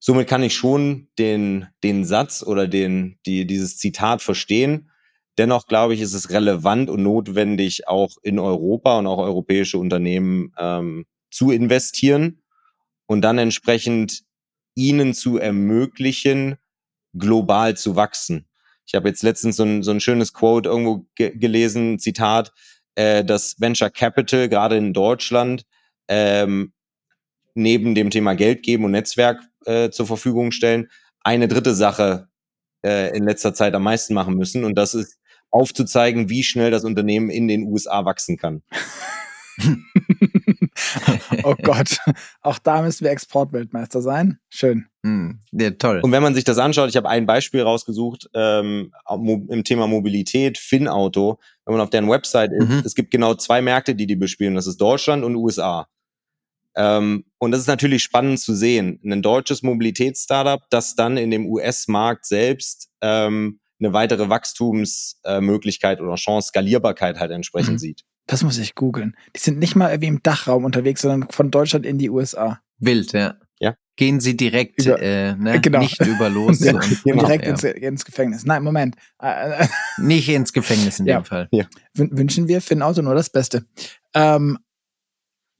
somit kann ich schon den, den Satz oder den, die, dieses Zitat verstehen. Dennoch glaube ich, ist es relevant und notwendig, auch in Europa und auch europäische Unternehmen ähm, zu investieren und dann entsprechend ihnen zu ermöglichen, global zu wachsen. Ich habe jetzt letztens so ein, so ein schönes Quote irgendwo ge gelesen, Zitat, äh, dass Venture Capital gerade in Deutschland ähm, neben dem Thema Geld geben und Netzwerk äh, zur Verfügung stellen, eine dritte Sache äh, in letzter Zeit am meisten machen müssen. Und das ist aufzuzeigen, wie schnell das Unternehmen in den USA wachsen kann. oh Gott, auch da müssen wir Exportweltmeister sein. Schön. Mm, ja, toll. Und wenn man sich das anschaut, ich habe ein Beispiel rausgesucht ähm, im Thema Mobilität, Finnauto. Wenn man auf deren Website ist, mhm. es gibt genau zwei Märkte, die die bespielen. Das ist Deutschland und USA. Ähm, und das ist natürlich spannend zu sehen. Ein deutsches Mobilitätsstartup, das dann in dem US-Markt selbst ähm, eine weitere Wachstumsmöglichkeit oder Chance, Skalierbarkeit halt entsprechend mhm. sieht. Das muss ich googeln. Die sind nicht mal irgendwie im Dachraum unterwegs, sondern von Deutschland in die USA. Wild, ja. Ja. Gehen sie direkt, über, äh, ne? genau. nicht über los. ja, und, genau. direkt ja. ins, ins, Gefängnis. Nein, Moment. Äh, äh, nicht ins Gefängnis in ja. dem Fall. Ja. Wünschen wir Finn Auto nur das Beste. Ähm,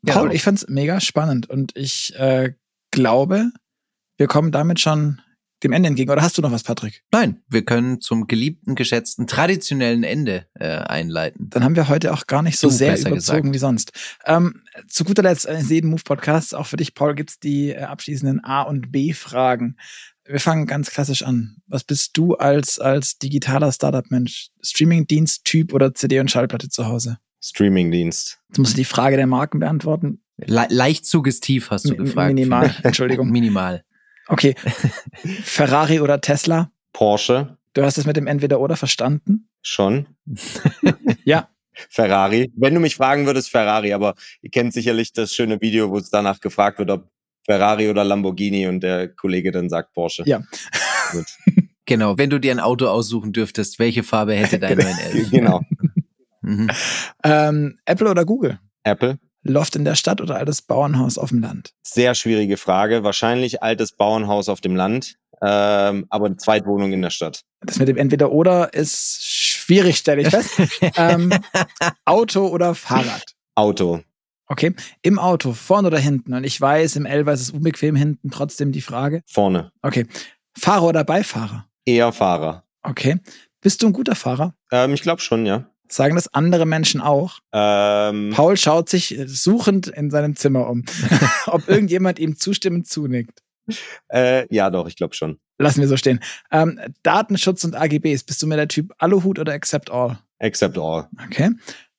Paul, ich fand's mega spannend und ich äh, glaube, wir kommen damit schon dem Ende entgegen. Oder hast du noch was, Patrick? Nein, wir können zum geliebten, geschätzten, traditionellen Ende äh, einleiten. Dann haben wir heute auch gar nicht so du, sehr überzogen gesagt. wie sonst. Ähm, zu guter Letzt, in jedem Move-Podcast, auch für dich, Paul, gibt's die äh, abschließenden A- und B-Fragen. Wir fangen ganz klassisch an. Was bist du als, als digitaler Startup-Mensch? Streaming-Dienst-Typ oder CD und Schallplatte zu Hause? Streaming-Dienst. Jetzt musst du die Frage der Marken beantworten. Le leicht suggestiv hast du gefragt. Minimal, Entschuldigung. Minimal. Okay. Ferrari oder Tesla? Porsche. Du hast es mit dem Entweder-Oder verstanden? Schon. ja. Ferrari. Wenn du mich fragen würdest, Ferrari, aber ihr kennt sicherlich das schöne Video, wo es danach gefragt wird, ob Ferrari oder Lamborghini und der Kollege dann sagt Porsche. Ja. Gut. Genau, wenn du dir ein Auto aussuchen dürftest, welche Farbe hätte dein 911? genau. mhm. ähm, Apple oder Google? Apple. Loft in der Stadt oder altes Bauernhaus auf dem Land? Sehr schwierige Frage. Wahrscheinlich altes Bauernhaus auf dem Land, ähm, aber eine Zweitwohnung in der Stadt. Das mit dem Entweder-Oder ist schwierig, stelle ich fest. ähm, Auto oder Fahrrad? Auto. Okay, im Auto, vorne oder hinten? Und ich weiß, im Elber ist es unbequem hinten, trotzdem die Frage. Vorne. Okay. Fahrer oder Beifahrer? Eher Fahrer. Okay. Bist du ein guter Fahrer? Ähm, ich glaube schon, ja. Sagen das andere Menschen auch? Ähm, Paul schaut sich suchend in seinem Zimmer um, ob irgendjemand ihm zustimmend zunickt. Äh, ja, doch, ich glaube schon. Lassen wir so stehen. Ähm, Datenschutz und AGBs. Bist du mehr der Typ Aluhut oder Accept All? Accept All. Okay.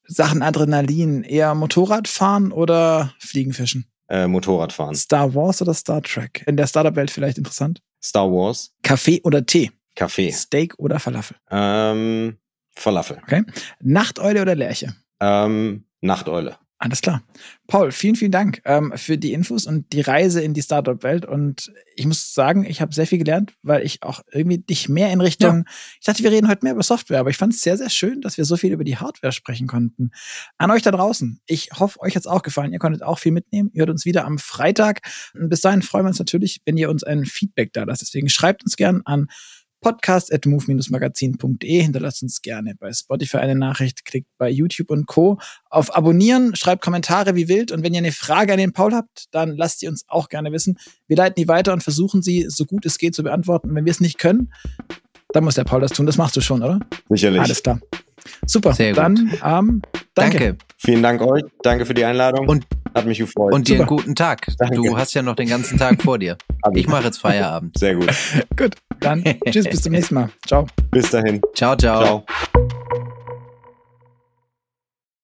Sachen Adrenalin. Eher Motorradfahren oder Fliegenfischen? Äh, Motorradfahren. Star Wars oder Star Trek? In der Startup-Welt vielleicht interessant? Star Wars. Kaffee oder Tee? Kaffee. Steak oder Falafel? Ähm, Falafel. Okay. Nachteule oder Lerche? Ähm, Nachteule. Alles klar. Paul, vielen, vielen Dank ähm, für die Infos und die Reise in die Startup-Welt. Und ich muss sagen, ich habe sehr viel gelernt, weil ich auch irgendwie dich mehr in Richtung, ja. ich dachte, wir reden heute mehr über Software, aber ich fand es sehr, sehr schön, dass wir so viel über die Hardware sprechen konnten. An euch da draußen, ich hoffe, euch hat's auch gefallen. Ihr konntet auch viel mitnehmen. Ihr hört uns wieder am Freitag. Und bis dahin freuen wir uns natürlich, wenn ihr uns ein Feedback da lasst. Deswegen schreibt uns gern an podcast at move-magazin.de. Hinterlasst uns gerne bei Spotify eine Nachricht, klickt bei YouTube und Co. auf Abonnieren, schreibt Kommentare wie wild und wenn ihr eine Frage an den Paul habt, dann lasst sie uns auch gerne wissen. Wir leiten die weiter und versuchen sie so gut es geht zu beantworten. Wenn wir es nicht können, dann muss der Paul das tun. Das machst du schon, oder? Sicherlich. Alles klar. Super. Sehr gut. Dann ähm, danke. danke. Vielen Dank euch. Danke für die Einladung. Und hat mich gefreut. Und dir einen guten Tag. Danke. Du hast ja noch den ganzen Tag vor dir. Ich mache jetzt Feierabend. Sehr gut. gut. Dann tschüss, bis zum nächsten Mal. Ciao. Bis dahin. ciao. ciao. ciao.